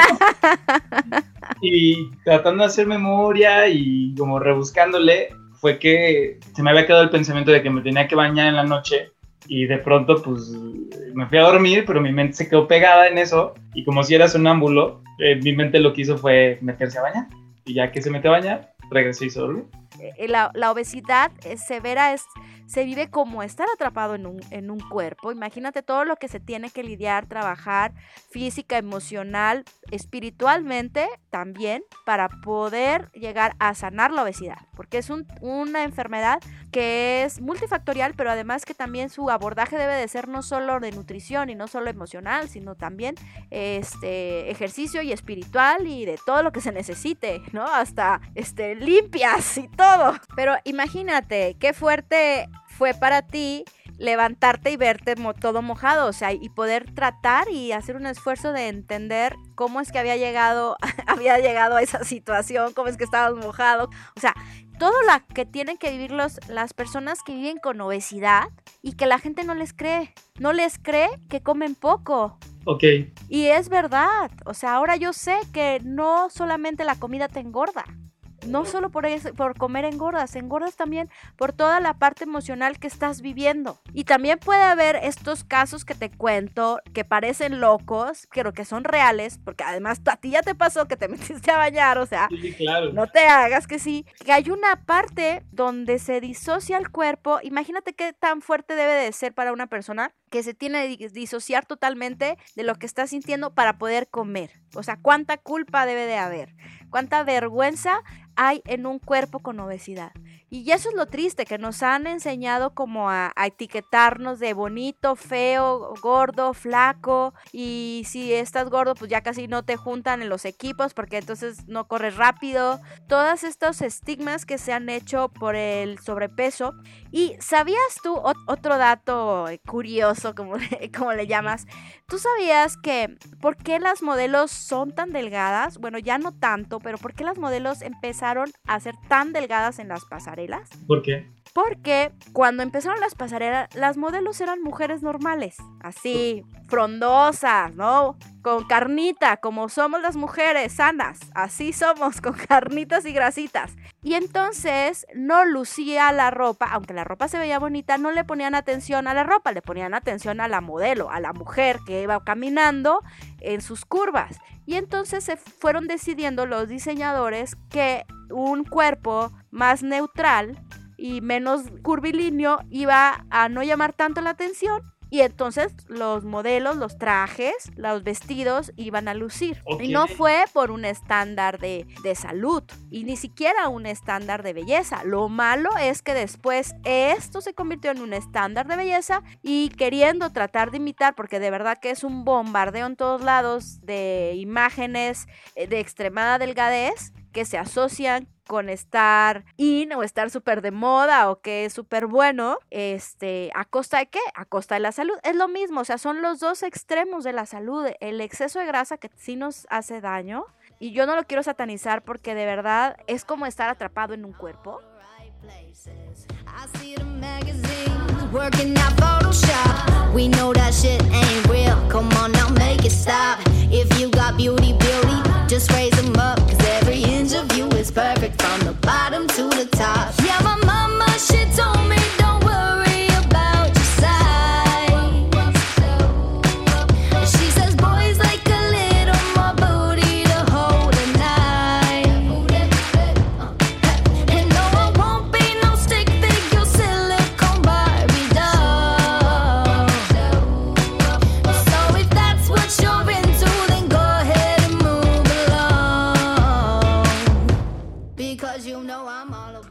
y tratando de hacer memoria y como rebuscándole, fue que se me había quedado el pensamiento de que me tenía que bañar en la noche y de pronto pues me fui a dormir, pero mi mente se quedó pegada en eso y como si era sonámbulo, eh, mi mente lo que hizo fue meterse a bañar y ya que se metió a bañar, regresé y se dormí. Eh, La, la obesidad eh, severa es, se vive como estar atrapado en un, en un cuerpo. Imagínate todo lo que se tiene que lidiar, trabajar física, emocional, espiritualmente también para poder llegar a sanar la obesidad. Porque es un- una enfermedad que es multifactorial, pero además que también su abordaje debe de ser no solo de nutrición y no solo emocional, sino también este ejercicio y espiritual y de todo lo que se necesite, ¿no? Hasta este limpias y todo. Pero imagínate qué fuerte fue para ti levantarte y verte mo- todo mojado, o sea, y poder tratar y hacer un esfuerzo de entender cómo es que había llegado había llegado a esa situación, cómo es que estabas mojado, o sea, todo lo que tienen que vivir los, las personas que viven con obesidad y que la gente no les cree, no les cree que comen poco. Ok, Y es verdad, o sea, ahora yo sé que no solamente la comida te engorda, no solo por, eso- por comer engordas, engordas también por toda la parte emocional que estás viviendo. Y también puede haber estos casos que te cuento que parecen locos, pero que son reales, porque además a ti ya te pasó que te metiste a bañar, o sea, sí, claro. no te hagas que sí, que hay una parte donde se disocia el cuerpo. Imagínate qué tan fuerte debe de ser para una persona que se tiene que disociar totalmente de lo que está sintiendo para poder comer. O sea, cuánta culpa debe de haber, cuánta vergüenza hay en un cuerpo con obesidad. Y eso es lo triste, que nos han enseñado como a, a etiquetarnos de bonito, feo, gordo, flaco. Y si estás gordo, pues ya casi no te juntan en los equipos porque entonces no corres rápido. Todos estos estigmas que se han hecho por el sobrepeso. Y sabías tú ot- otro dato eh, curioso, como, como le llamas, ¿Tú sabías que por qué las modelos son tan delgadas? Bueno, ya no tanto, pero ¿por qué las modelos empezaron a ser tan delgadas en las pasarelas? ¿Por qué? Porque cuando empezaron las pasarelas, las modelos eran mujeres normales, así, frondosas, ¿no? Con carnita, como somos las mujeres, sanas, así somos, con carnitas y grasitas. Y entonces no lucía la ropa, aunque la ropa se veía bonita, no le ponían atención a la ropa, le ponían atención a la modelo, a la mujer que iba caminando en sus curvas. Y entonces se fueron decidiendo los diseñadores que un cuerpo más neutral y menos curvilíneo iba a no llamar tanto la atención. Y entonces los modelos, los trajes, los vestidos iban a lucir. Y no fue por un estándar de, de salud y ni siquiera un estándar de belleza. Lo malo es que después esto se convirtió en un estándar de belleza y queriendo tratar de imitar, porque de verdad que es un bombardeo en todos lados de imágenes eh, de extremada delgadez que se asocian con estar in o estar súper de moda o que es súper bueno, este, ¿a costa de qué? A costa de la salud. Es lo mismo, o sea, son los dos extremos de la salud. El exceso de grasa que sí nos hace daño y yo no lo quiero satanizar porque de verdad es como estar atrapado en un cuerpo. Is perfect from the bottom to the top. Yeah, my mama,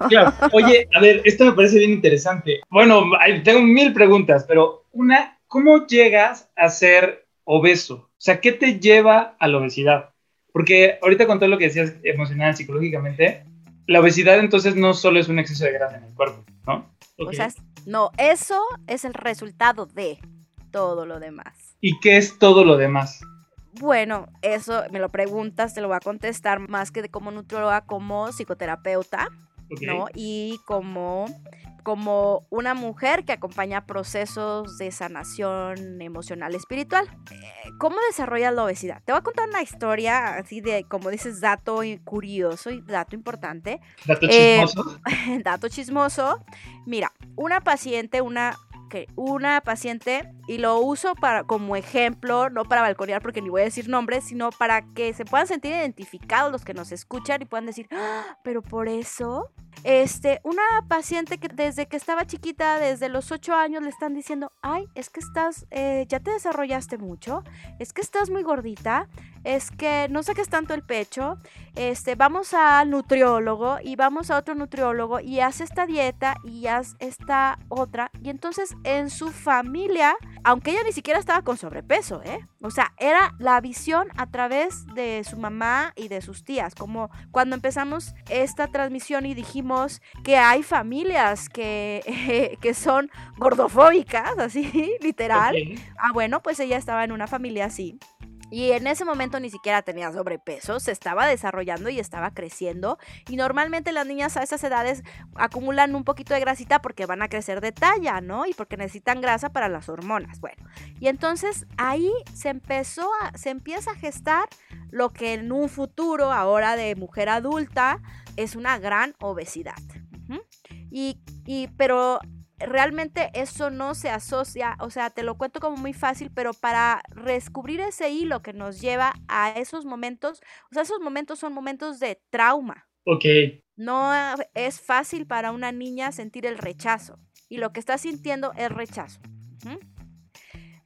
Claro. Oye, a ver, esto me parece bien interesante. Bueno, tengo mil preguntas, pero Una, ¿cómo llegas a ser obeso? O sea, ¿qué te lleva a la obesidad? Porque ahorita con todo lo que decías emocional, psicológicamente, la obesidad entonces no solo es un exceso de grasa en el cuerpo, ¿no? O Ok. sea, no, eso es el resultado de todo lo demás. ¿Y qué es todo lo demás? Bueno, eso me lo preguntas, te lo voy a contestar más que de como nutrióloga, como psicoterapeuta, ¿no? Y como, como una mujer que acompaña procesos de sanación emocional espiritual. Eh, ¿Cómo desarrollas la obesidad? Te voy a contar una historia así de, como dices, dato curioso y dato importante. Dato Eh, chismoso. dato chismoso. Mira, una paciente, una que una paciente y lo uso para como ejemplo, no para balconear porque ni voy a decir nombres, sino para que se puedan sentir identificados los que nos escuchan y puedan decir, "Ah, pero por eso este, una paciente que desde que estaba chiquita, desde los 8 años, le están diciendo, ay, es que estás, eh, ya te desarrollaste mucho, es que estás muy gordita, es que no saques tanto el pecho, este, vamos al nutriólogo y vamos a otro nutriólogo y haz esta dieta y haz esta otra. Y entonces en su familia, aunque ella ni siquiera estaba con sobrepeso, ¿eh? O sea, era la visión a través de su mamá y de sus tías, como cuando empezamos esta transmisión y dijimos que hay familias que, que son gordofóbicas, así, literal. Ah, bueno, pues ella estaba en una familia así. Y en ese momento ni siquiera tenía sobrepeso, se estaba desarrollando y estaba creciendo. Y normalmente las niñas a esas edades acumulan un poquito de grasita porque van a crecer de talla, ¿no? Y porque necesitan grasa para las hormonas. Bueno, y entonces ahí se empezó a, se empieza a gestar lo que en un futuro, ahora de mujer adulta, es una gran obesidad. Y, y, pero realmente eso no se asocia, o sea, te lo cuento como muy fácil, pero para descubrir ese hilo que nos lleva a esos momentos, o sea, esos momentos son momentos de trauma. Ok. No es fácil para una niña sentir el rechazo y lo que está sintiendo es rechazo.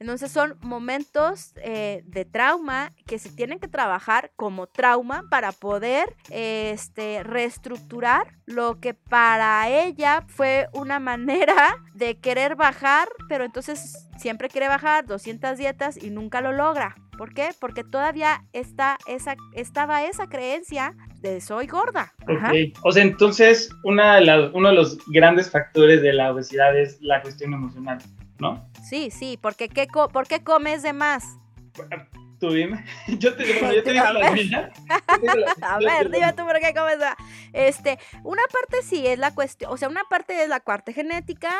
Entonces son momentos eh, de trauma que se tienen que trabajar como trauma para poder este, reestructurar lo que para ella fue una manera de querer bajar, pero entonces siempre quiere bajar 200 dietas y nunca lo logra. ¿Por qué? Porque todavía está esa, estaba esa creencia de soy gorda. Ajá. Ok. O sea, entonces una de las- uno de los grandes factores de la obesidad es la cuestión emocional, ¿no? Sí, sí, porque ¿qué co- ¿por qué comes de más? Tú dime. Yo te, bueno, yo te digo A las ver. mías. Yo te digo las- A ver, dime tú por qué comes de más. Este, una parte sí es la cuestión, o sea, una parte es la parte genética,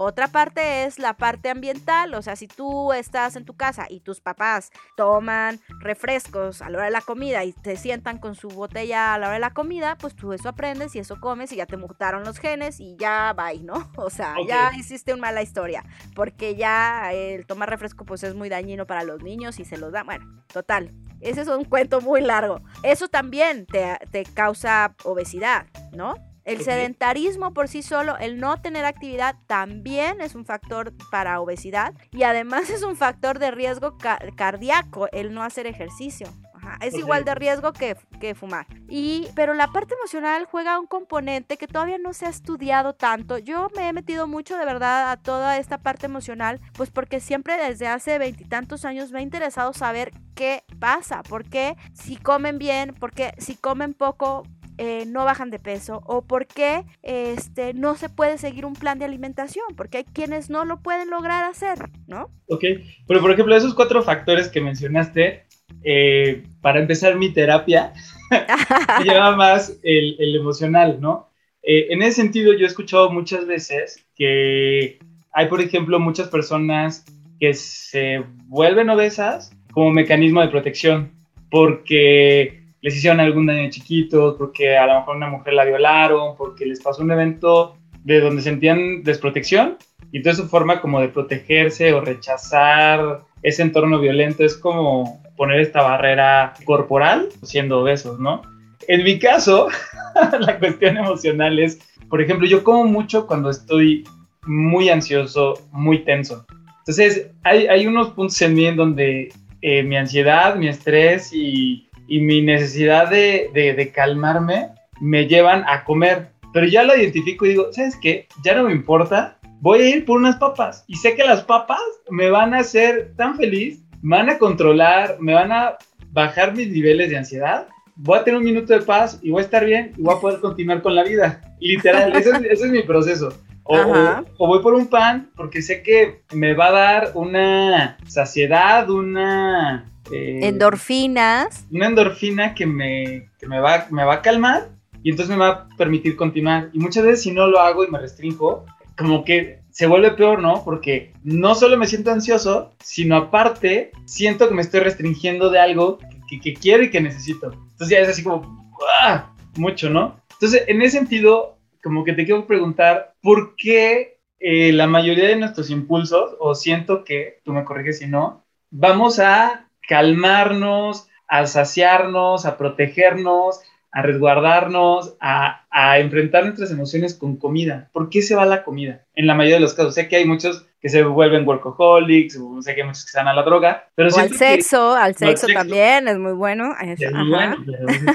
otra parte es la parte ambiental, o sea, si tú estás en tu casa y tus papás toman refrescos a la hora de la comida y te sientan con su botella a la hora de la comida, pues tú eso aprendes y eso comes y ya te mutaron los genes y ya va, ¿no? O sea, ya hiciste una mala historia, porque ya el tomar refresco pues es muy dañino para los niños y se los da, bueno, total. Ese es un cuento muy largo. Eso también te, te causa obesidad, ¿no? El sedentarismo por sí solo, el no tener actividad también es un factor para obesidad y además es un factor de riesgo ca- cardíaco el no hacer ejercicio. Ajá, Es igual de riesgo que, que fumar. Y, pero la parte emocional juega un componente que todavía no se ha estudiado tanto. Yo me he metido mucho de verdad a toda esta parte emocional, pues porque siempre desde hace veintitantos años me ha interesado saber qué pasa, por qué si comen bien, por qué si comen poco, eh, no bajan de peso o por qué este, no se puede seguir un plan de alimentación, porque hay quienes no lo pueden lograr hacer, ¿no? Ok, pero por ejemplo, esos cuatro factores que mencionaste, eh, para empezar mi terapia, lleva más el, el emocional, ¿no? Eh, en ese sentido, yo he escuchado muchas veces que hay, por ejemplo, muchas personas que se vuelven obesas como mecanismo de protección, porque les hicieron algún daño chiquitos, porque a lo mejor una mujer la violaron, porque les pasó un evento de donde sentían desprotección, y toda su forma como de protegerse o rechazar ese entorno violento es como poner esta barrera corporal siendo obesos, ¿no? En mi caso, la cuestión emocional es, por ejemplo, yo como mucho cuando estoy muy ansioso, muy tenso. Entonces, hay, hay unos puntos en mí en donde eh, mi ansiedad, mi estrés y, y mi necesidad de, de, de calmarme me llevan a comer. Pero ya lo identifico y digo, ¿sabes qué? Ya no me importa voy a ir por unas papas y sé que las papas me van a hacer tan feliz, me van a controlar, me van a bajar mis niveles de ansiedad. Voy a tener un minuto de paz y voy a estar bien y voy a poder continuar con la vida. Literal, ese es, ese es mi proceso. O, o- o voy por un pan porque sé que me va a dar una saciedad, una... eh, Endorfinas. una endorfina que me, que me, va, me va a calmar y entonces me va a permitir continuar. Y muchas veces si no lo hago y me restringo, como que se vuelve peor, ¿no? Porque no solo me siento ansioso, sino aparte siento que me estoy restringiendo de algo que, que quiero y que necesito. Entonces ya es así como, ¡ah! mucho, ¿no? Entonces, en ese sentido, como que te quiero preguntar, ¿por qué eh, la mayoría de nuestros impulsos, o siento que, tú me corriges si no, vamos a calmarnos, a saciarnos, a protegernos, a resguardarnos, a, a enfrentar nuestras emociones con comida. ¿Por qué se va la comida? En la mayoría de los casos. Sé que hay muchos que se vuelven workaholics, o sé que hay muchos que se dan a la droga, pero O al que- sexo, al sexo sexo. también, es muy bueno. es- ajá. bueno,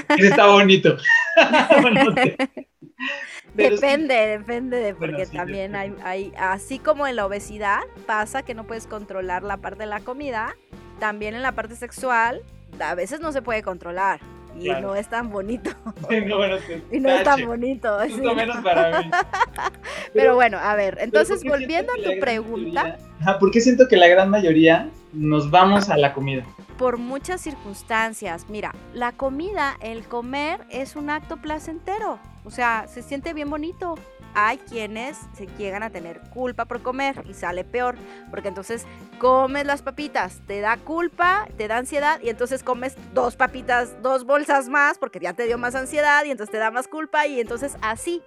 pero está bonito. Bueno, te- pero sí, Depende, depende de Bueno, porque sí, también hay, hay, así como en la obesidad pasa que no puedes controlar la parte de la comida, también en la parte sexual a veces no se puede controlar y Claro. no es tan bonito no, bueno, te- y no es tan bonito. menos para mí. Pero bueno, a ver, entonces ¿por qué volviendo a tu pregunta, mayoría- Ajá, ¿por qué siento que la gran mayoría nos vamos a la comida? por muchas circunstancias, mira, la comida, el comer es un acto placentero, o sea, se siente bien bonito. Hay quienes se llegan a tener culpa por comer y sale peor, porque entonces comes las papitas, te da culpa, te da ansiedad y entonces comes dos papitas, dos bolsas más porque ya te dio más ansiedad y entonces te da más culpa y entonces así.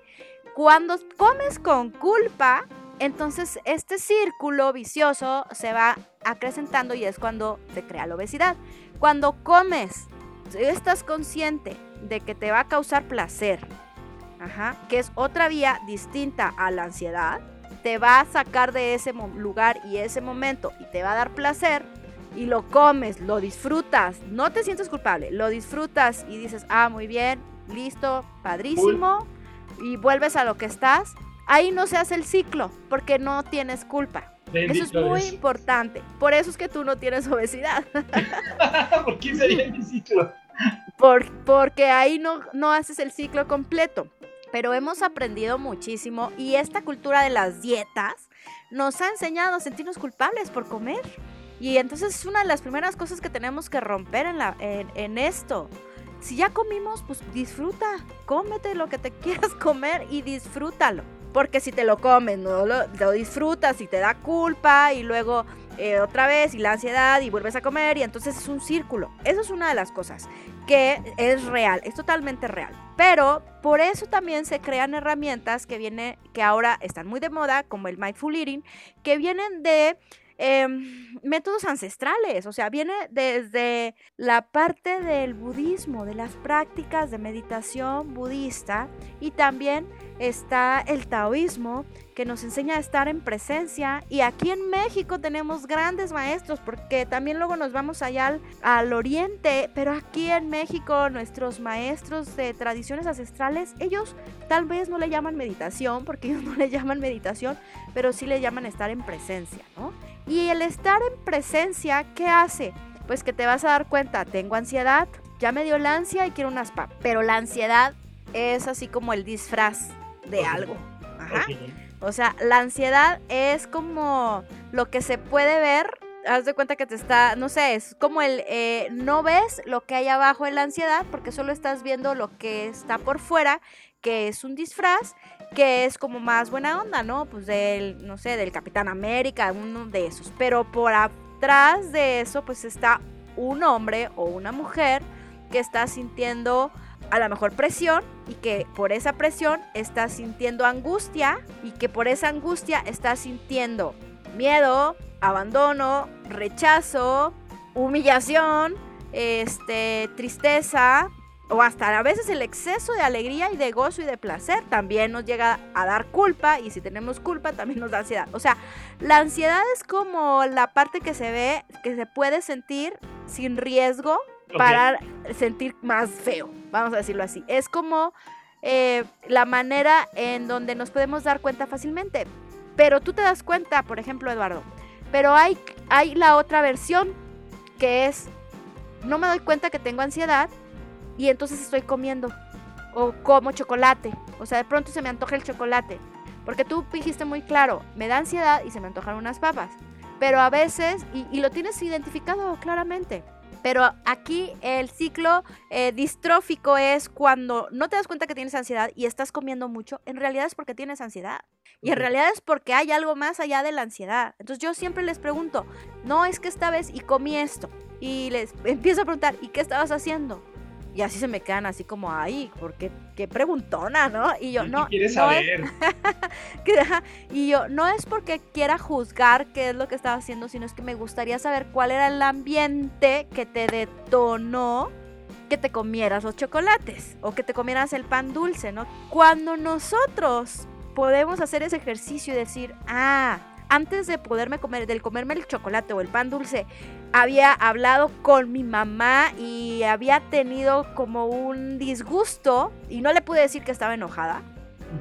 Cuando comes con culpa, entonces este círculo vicioso se va acrecentando y es cuando se crea la obesidad. Cuando comes, estás consciente de que te va a causar placer, ajá, que es otra vía distinta a la ansiedad, te va a sacar de ese lugar y ese momento y te va a dar placer y lo comes, lo disfrutas, no te sientes culpable, lo disfrutas y dices, ah, muy bien, listo, padrísimo, y vuelves a lo que estás, ahí no se hace el ciclo porque no tienes culpa. Eso es muy importante. Por eso es que tú no tienes obesidad. ¿Por qué sería mi ciclo? Por- porque ahí no, no haces el ciclo completo. Pero hemos aprendido muchísimo y esta cultura de las dietas nos ha enseñado a sentirnos culpables por comer. Y entonces es una de las primeras cosas que tenemos que romper en, la, en, esto. Si ya comimos, pues disfruta, cómete lo que te quieras comer y disfrútalo. Porque si te lo comes, no lo, lo disfrutas y te da culpa y luego eh, otra vez y la ansiedad y vuelves a comer y entonces es un círculo. Eso es una de las cosas que es real, es totalmente real. Pero por eso también se crean herramientas que viene, que ahora están muy de moda, como el mindful eating, que vienen de em, métodos ancestrales, o sea, viene desde la parte del budismo, de las prácticas de meditación budista y también está el taoísmo que nos enseña a estar en presencia y aquí en México tenemos grandes maestros porque también luego nos vamos allá al, al oriente, pero aquí en México nuestros maestros de tradiciones ancestrales, ellos tal vez no le llaman meditación porque ellos no le llaman meditación, pero sí le llaman estar en presencia, ¿no? Y el estar en presencia, ¿qué hace? Pues que te vas a dar cuenta, tengo ansiedad, ya me dio la ansia y quiero unas papas, pero la ansiedad es así como el disfraz de algo. Ajá. O sea, la ansiedad es como lo que se puede ver. Haz de cuenta que te está, no sé, es como el, eh, no ves lo que hay abajo en la ansiedad porque solo estás viendo lo que está por fuera, que es un disfraz, que es como más buena onda, ¿no? Pues del, no sé, del Capitán América, uno de esos. Pero por atrás de eso, pues está un hombre o una mujer que está sintiendo a lo mejor presión y que por esa presión está sintiendo angustia y que por esa angustia está sintiendo miedo, abandono, rechazo, humillación, este, tristeza o hasta a veces el exceso de alegría y de gozo y de placer también nos llega a dar culpa y si tenemos culpa también nos da ansiedad. O sea, la ansiedad es como la parte que se ve, que se puede sentir sin riesgo para sentir más feo, vamos a decirlo así. Es como eh, la manera en donde nos podemos dar cuenta fácilmente. Pero tú te das cuenta, por ejemplo, Eduardo, pero hay, hay la otra versión que es, no me doy cuenta que tengo ansiedad y entonces estoy comiendo o como chocolate. O sea, de pronto se me antoja el chocolate. Porque tú dijiste muy claro, me da ansiedad y se me antojan unas papas. Pero a veces, y, y lo tienes identificado claramente, pero aquí el ciclo eh, distrófico es cuando no te das cuenta que tienes ansiedad y estás comiendo mucho, en realidad es porque tienes ansiedad. Y en realidad es porque hay algo más allá de la ansiedad. Entonces yo siempre les pregunto, no es que esta vez y comí esto. Y les empiezo a preguntar, ¿y qué estabas haciendo? Y así se me quedan así como, ay, porque qué preguntona, ¿no? Y yo, ¿Qué no, quieres no saber? y yo, no es porque quiera juzgar qué es lo que estaba haciendo, sino es que me gustaría saber cuál era el ambiente que te detonó que te comieras los chocolates o que te comieras el pan dulce, ¿no? Cuando nosotros podemos hacer ese ejercicio y decir, ah, antes de poderme comer, del comerme el chocolate o el pan dulce, había hablado con mi mamá y había tenido como un disgusto y no le pude decir que estaba enojada.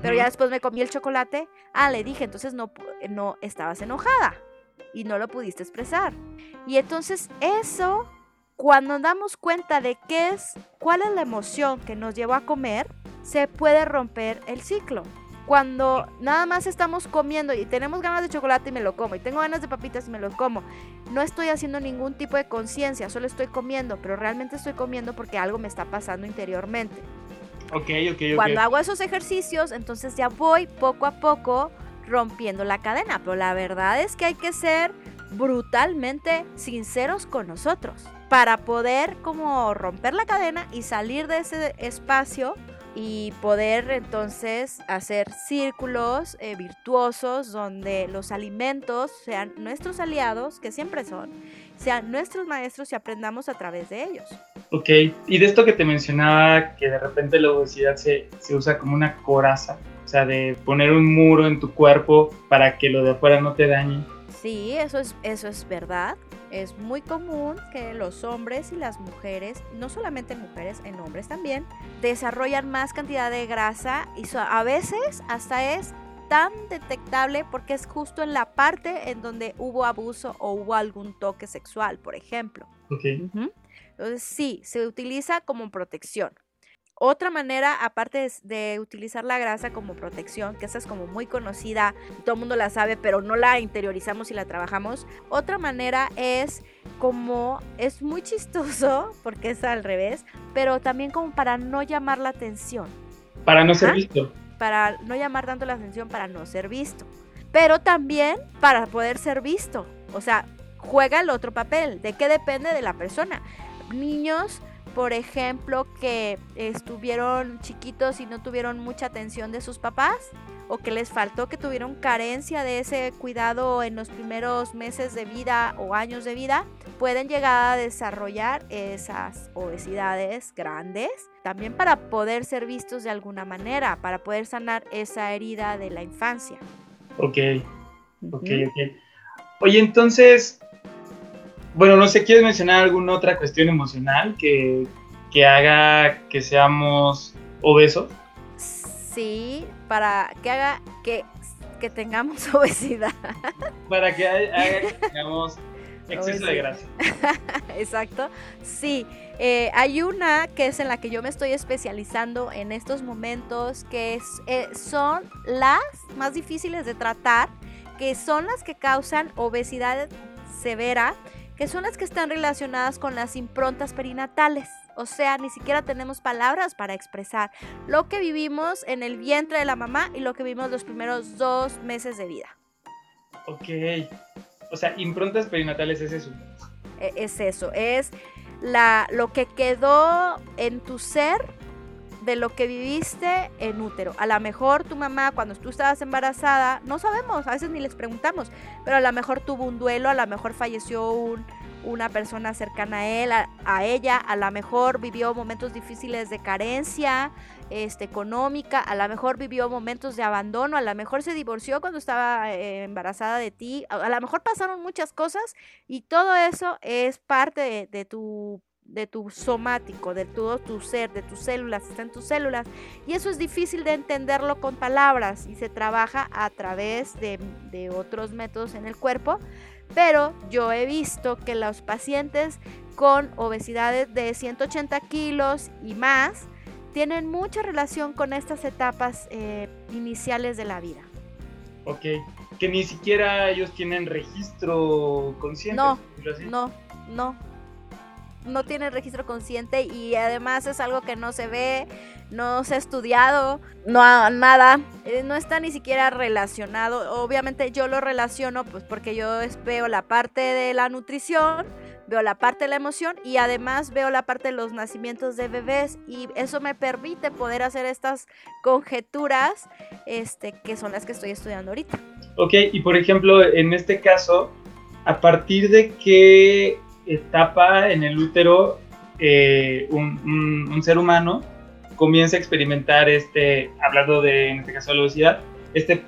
Pero ya después me comí el chocolate. Ah, le dije, entonces no, no estabas enojada y no lo pudiste expresar. Y entonces eso, cuando damos cuenta de qué es, cuál es la emoción que nos llevó a comer, se puede romper el ciclo. Cuando nada más estamos comiendo y tenemos ganas de chocolate y me lo como, y tengo ganas de papitas y me lo como, no estoy haciendo ningún tipo de conciencia, solo estoy comiendo, pero realmente estoy comiendo porque algo me está pasando interiormente. Ok, ok, ok. Cuando hago esos ejercicios, entonces ya voy poco a poco rompiendo la cadena. Pero la verdad es que hay que ser brutalmente sinceros con nosotros para poder como romper la cadena y salir de ese espacio y poder entonces hacer círculos eh, virtuosos donde los alimentos sean nuestros aliados, que siempre son, sean nuestros maestros y aprendamos a través de ellos. Ok, y de esto que te mencionaba, que de repente la obesidad se, se usa como una coraza, o sea, de poner un muro en tu cuerpo para que lo de afuera no te dañe. Sí, eso es, eso es verdad. Es muy común que los hombres y las mujeres, no solamente en mujeres, en hombres también, desarrollan más cantidad de grasa y a veces hasta es tan detectable porque es justo en la parte en donde hubo abuso o hubo algún toque sexual, por ejemplo. Entonces sí, se utiliza como protección. Otra manera, aparte de, de utilizar la grasa como protección, que esa es como muy conocida, todo el mundo la sabe, pero no la interiorizamos y la trabajamos. Otra manera es como, es muy chistoso, porque es al revés, pero también como para no llamar la atención para no ser visto. para no llamar tanto la atención, para no ser visto. Pero también para poder ser visto. O sea, juega el otro papel. ¿De qué depende de la persona? Niños, por ejemplo, que estuvieron chiquitos y no tuvieron mucha atención de sus papás o que les faltó, que tuvieron carencia de ese cuidado en los primeros meses de vida o años de vida, pueden llegar a desarrollar esas obesidades grandes, también para poder ser vistos de alguna manera, para poder sanar esa herida de la infancia. Ok, ok, ok. Oye, entonces, bueno, no sé, ¿quieres mencionar alguna otra cuestión emocional que, que haga que seamos obesos? Sí, para que haga que, que tengamos obesidad. Para que ha- haga que tengamos exceso de grasa. Exacto. Sí, eh, hay una que es en la que yo me estoy especializando en estos momentos, que es, eh, son las más difíciles de tratar, que son las que causan obesidad severa, que son las que están relacionadas con las improntas perinatales. O sea, ni siquiera tenemos palabras para expresar lo que vivimos en el vientre de la mamá y lo que vivimos los primeros dos meses de vida. Ok. O sea, improntas perinatales es eso. E- es eso, es la, lo que quedó en tu ser de lo que viviste en útero. A lo mejor tu mamá cuando tú estabas embarazada, no sabemos, a veces ni les preguntamos, pero a lo mejor tuvo un duelo, a lo mejor falleció un- una persona cercana a él, a, ella, a lo mejor vivió momentos difíciles de carencia este, económica, a lo mejor vivió momentos de abandono, a lo mejor se divorció cuando estaba eh, embarazada de ti, a, lo mejor pasaron muchas cosas y todo eso es parte de tu de tu somático, de todo tu ser, de tus células, está en tus células. Y eso es difícil de entenderlo con palabras y se trabaja a través de, de otros métodos en el cuerpo. Pero yo he visto que los pacientes con obesidades de 180 kilos y más tienen mucha relación con estas etapas eh, iniciales de la vida. Ok, que ni siquiera ellos tienen registro consciente. No, no, no. No tienen registro consciente y además es algo que no se ve, no se ha estudiado, no nada, eh, no está ni siquiera relacionado. Obviamente yo lo relaciono pues porque yo veo la parte de la nutrición, veo la parte de la emoción y además veo la parte de los nacimientos de bebés y eso me permite poder hacer estas conjeturas este, que son las que estoy estudiando ahorita. Ok, y por ejemplo, en este caso, ¿a partir de qué etapa en el útero eh, un, un- ser humano comienza a experimentar este, hablando de, en este caso, la obesidad, este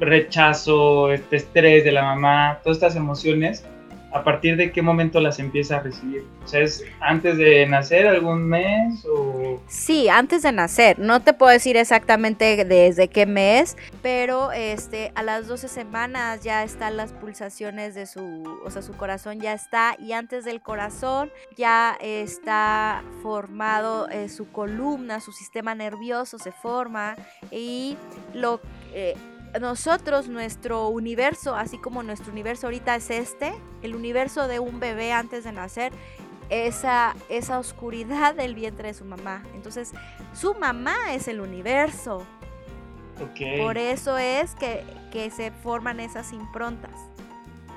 rechazo, este estrés de la mamá, todas estas emociones, ¿a partir de qué momento las empieza a recibir? O sea, ¿es antes de nacer algún mes o...? Sí, antes de nacer. No te puedo decir exactamente desde qué mes, pero este a las 12 semanas ya están las pulsaciones de su, o sea, su corazón ya está y antes del corazón ya está formado eh, su columna, su sistema nervioso se forma y lo eh, nosotros, nuestro universo, así como nuestro universo ahorita es este, el universo de un bebé antes de nacer, esa, esa oscuridad del vientre de su mamá. Entonces, su mamá es el universo. Ok, Por eso es que, que se forman esas improntas.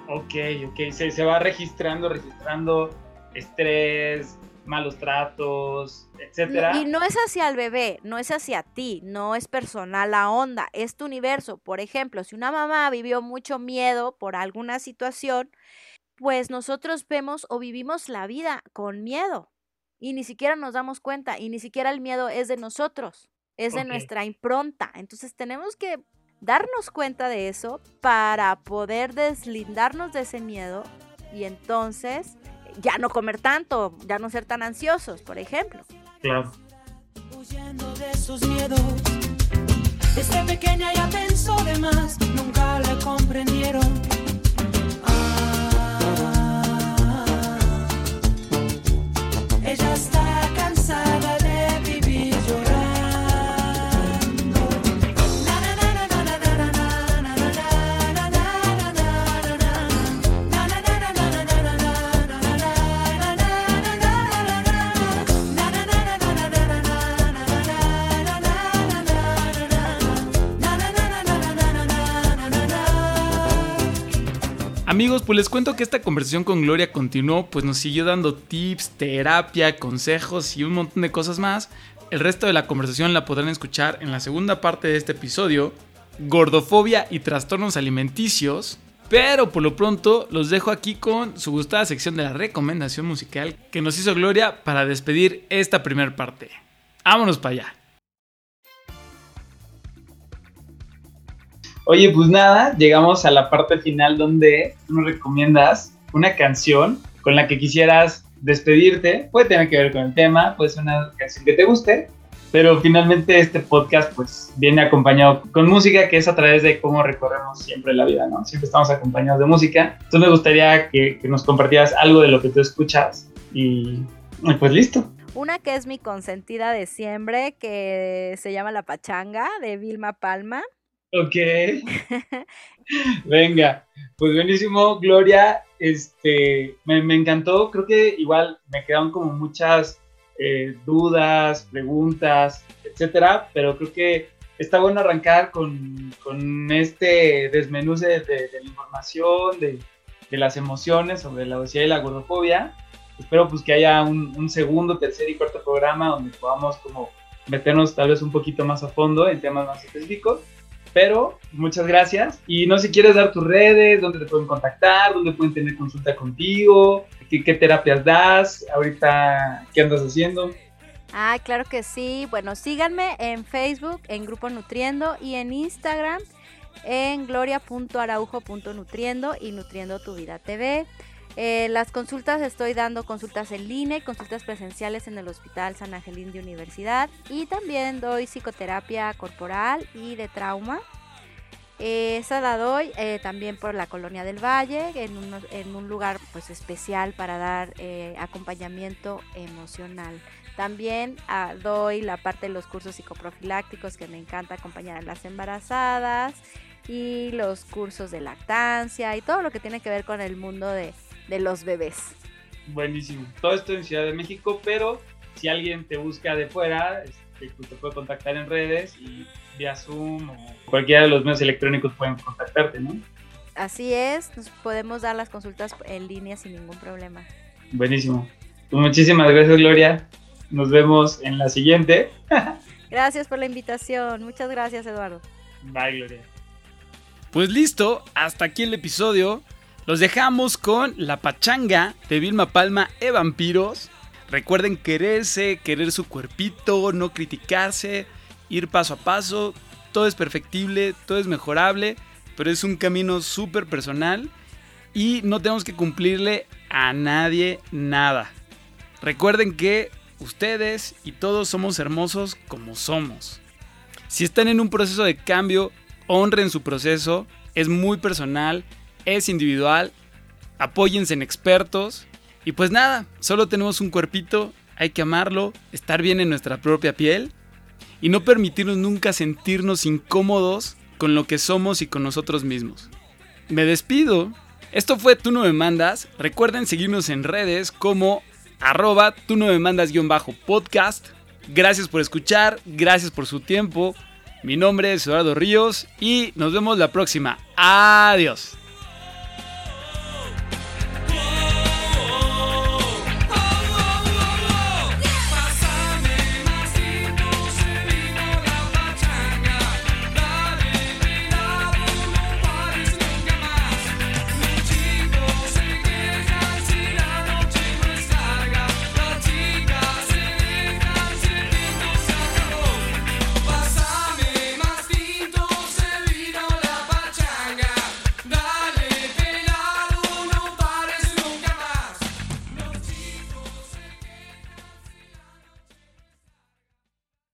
ok, ok, se, se va registrando, registrando estrés, malos tratos, etcétera. Y no es hacia el bebé, no es hacia ti, no es personal la onda, es tu universo. Por ejemplo, si una mamá vivió mucho miedo por alguna situación, pues nosotros vemos o vivimos la vida con miedo y ni siquiera nos damos cuenta y ni siquiera el miedo es de nosotros, es de nuestra impronta. Entonces tenemos que darnos cuenta de eso para poder deslindarnos de ese miedo y entonces ya no comer tanto, ya no ser tan ansiosos, por ejemplo. Claro. Huyendo de sus miedos. Desde pequeña ya pensó de más, nunca la comprendieron. Ah, ella está Amigos, pues les cuento que esta conversación con Gloria continuó, pues nos siguió dando tips, terapia, consejos y un montón de cosas más. El resto de la conversación la podrán escuchar en la segunda parte de este episodio, gordofobia y trastornos alimenticios. Pero por lo pronto los dejo aquí con su gustada sección de la recomendación musical que nos hizo Gloria para despedir esta primera parte. Vámonos para allá. Oye, pues nada, llegamos a la parte final donde tú nos recomiendas una canción con la que quisieras despedirte. Puede tener que ver con el tema, puede ser una canción que te guste, pero finalmente este podcast pues viene acompañado con música que es a través de cómo recorremos siempre la vida, ¿no? Siempre estamos acompañados de música. Entonces me gustaría que, que nos compartieras algo de lo que tú escuchas y pues listo. Una que es mi consentida de siempre, que se llama La Pachanga, de Vilma Palma. Ok. Venga, pues buenísimo, Gloria. Este, me, me encantó. Creo que igual me quedaron como muchas eh, dudas, preguntas, etcétera. Pero creo que está bueno arrancar con, con este desmenuce de, de la información, de, de las emociones sobre la obesidad y la gordofobia. Espero pues que haya un, un segundo, tercer y cuarto programa donde podamos como meternos tal vez un poquito más a fondo en temas más específicos. Pero muchas gracias. Y no sé si quieres dar tus redes, dónde te pueden contactar, dónde pueden tener consulta contigo, qué, terapias das, ahorita qué andas haciendo. Ah, claro que sí. Bueno, síganme en Facebook, en Grupo Nutriendo y en Instagram en gloria.araujo.nutriendo y Nutriendo tu Vida TV. Eh, las consultas estoy dando consultas en línea consultas presenciales en el Hospital San Angelín de Universidad y también doy psicoterapia corporal y de trauma. Eh, esa la doy eh, también por la Colonia del Valle, en un, lugar pues especial para dar acompañamiento emocional. También ah, doy la parte de los cursos psicoprofilácticos que me encanta acompañar a las embarazadas y los cursos de lactancia y todo lo que tiene que ver con el mundo de, de los bebés. Buenísimo. Todo esto en Ciudad de México, pero si alguien te busca de fuera, este, pues te puede contactar en redes y vía Zoom o cualquiera de los medios electrónicos pueden contactarte, ¿no? Así es, nos podemos dar las consultas en línea sin ningún problema. Buenísimo. Pues muchísimas gracias, Gloria. Nos vemos en la siguiente. Gracias por la invitación. Muchas gracias, Eduardo. Bye, Gloria. Pues listo, hasta aquí el episodio. Los dejamos con La Pachanga de Vilma Palma e Vampiros. Recuerden quererse, querer su cuerpito, no criticarse, ir paso a paso. Todo es perfectible, todo es mejorable, pero es un camino súper personal y no tenemos que cumplirle a nadie nada. Recuerden que ustedes y todos somos hermosos como somos. Si están en un proceso de cambio, honren su proceso, es muy personal, es individual, apóyense en expertos y pues nada, solo tenemos un cuerpito, hay que amarlo, estar bien en nuestra propia piel y no permitirnos nunca sentirnos incómodos con lo que somos y con nosotros mismos. Me despido. Esto fue Tú no me mandas. Recuerden seguirnos en redes como arroba tú no me mandas guion bajo podcast. Gracias por escuchar, gracias por su tiempo. Mi nombre es Eduardo Ríos y nos vemos la próxima. Adiós.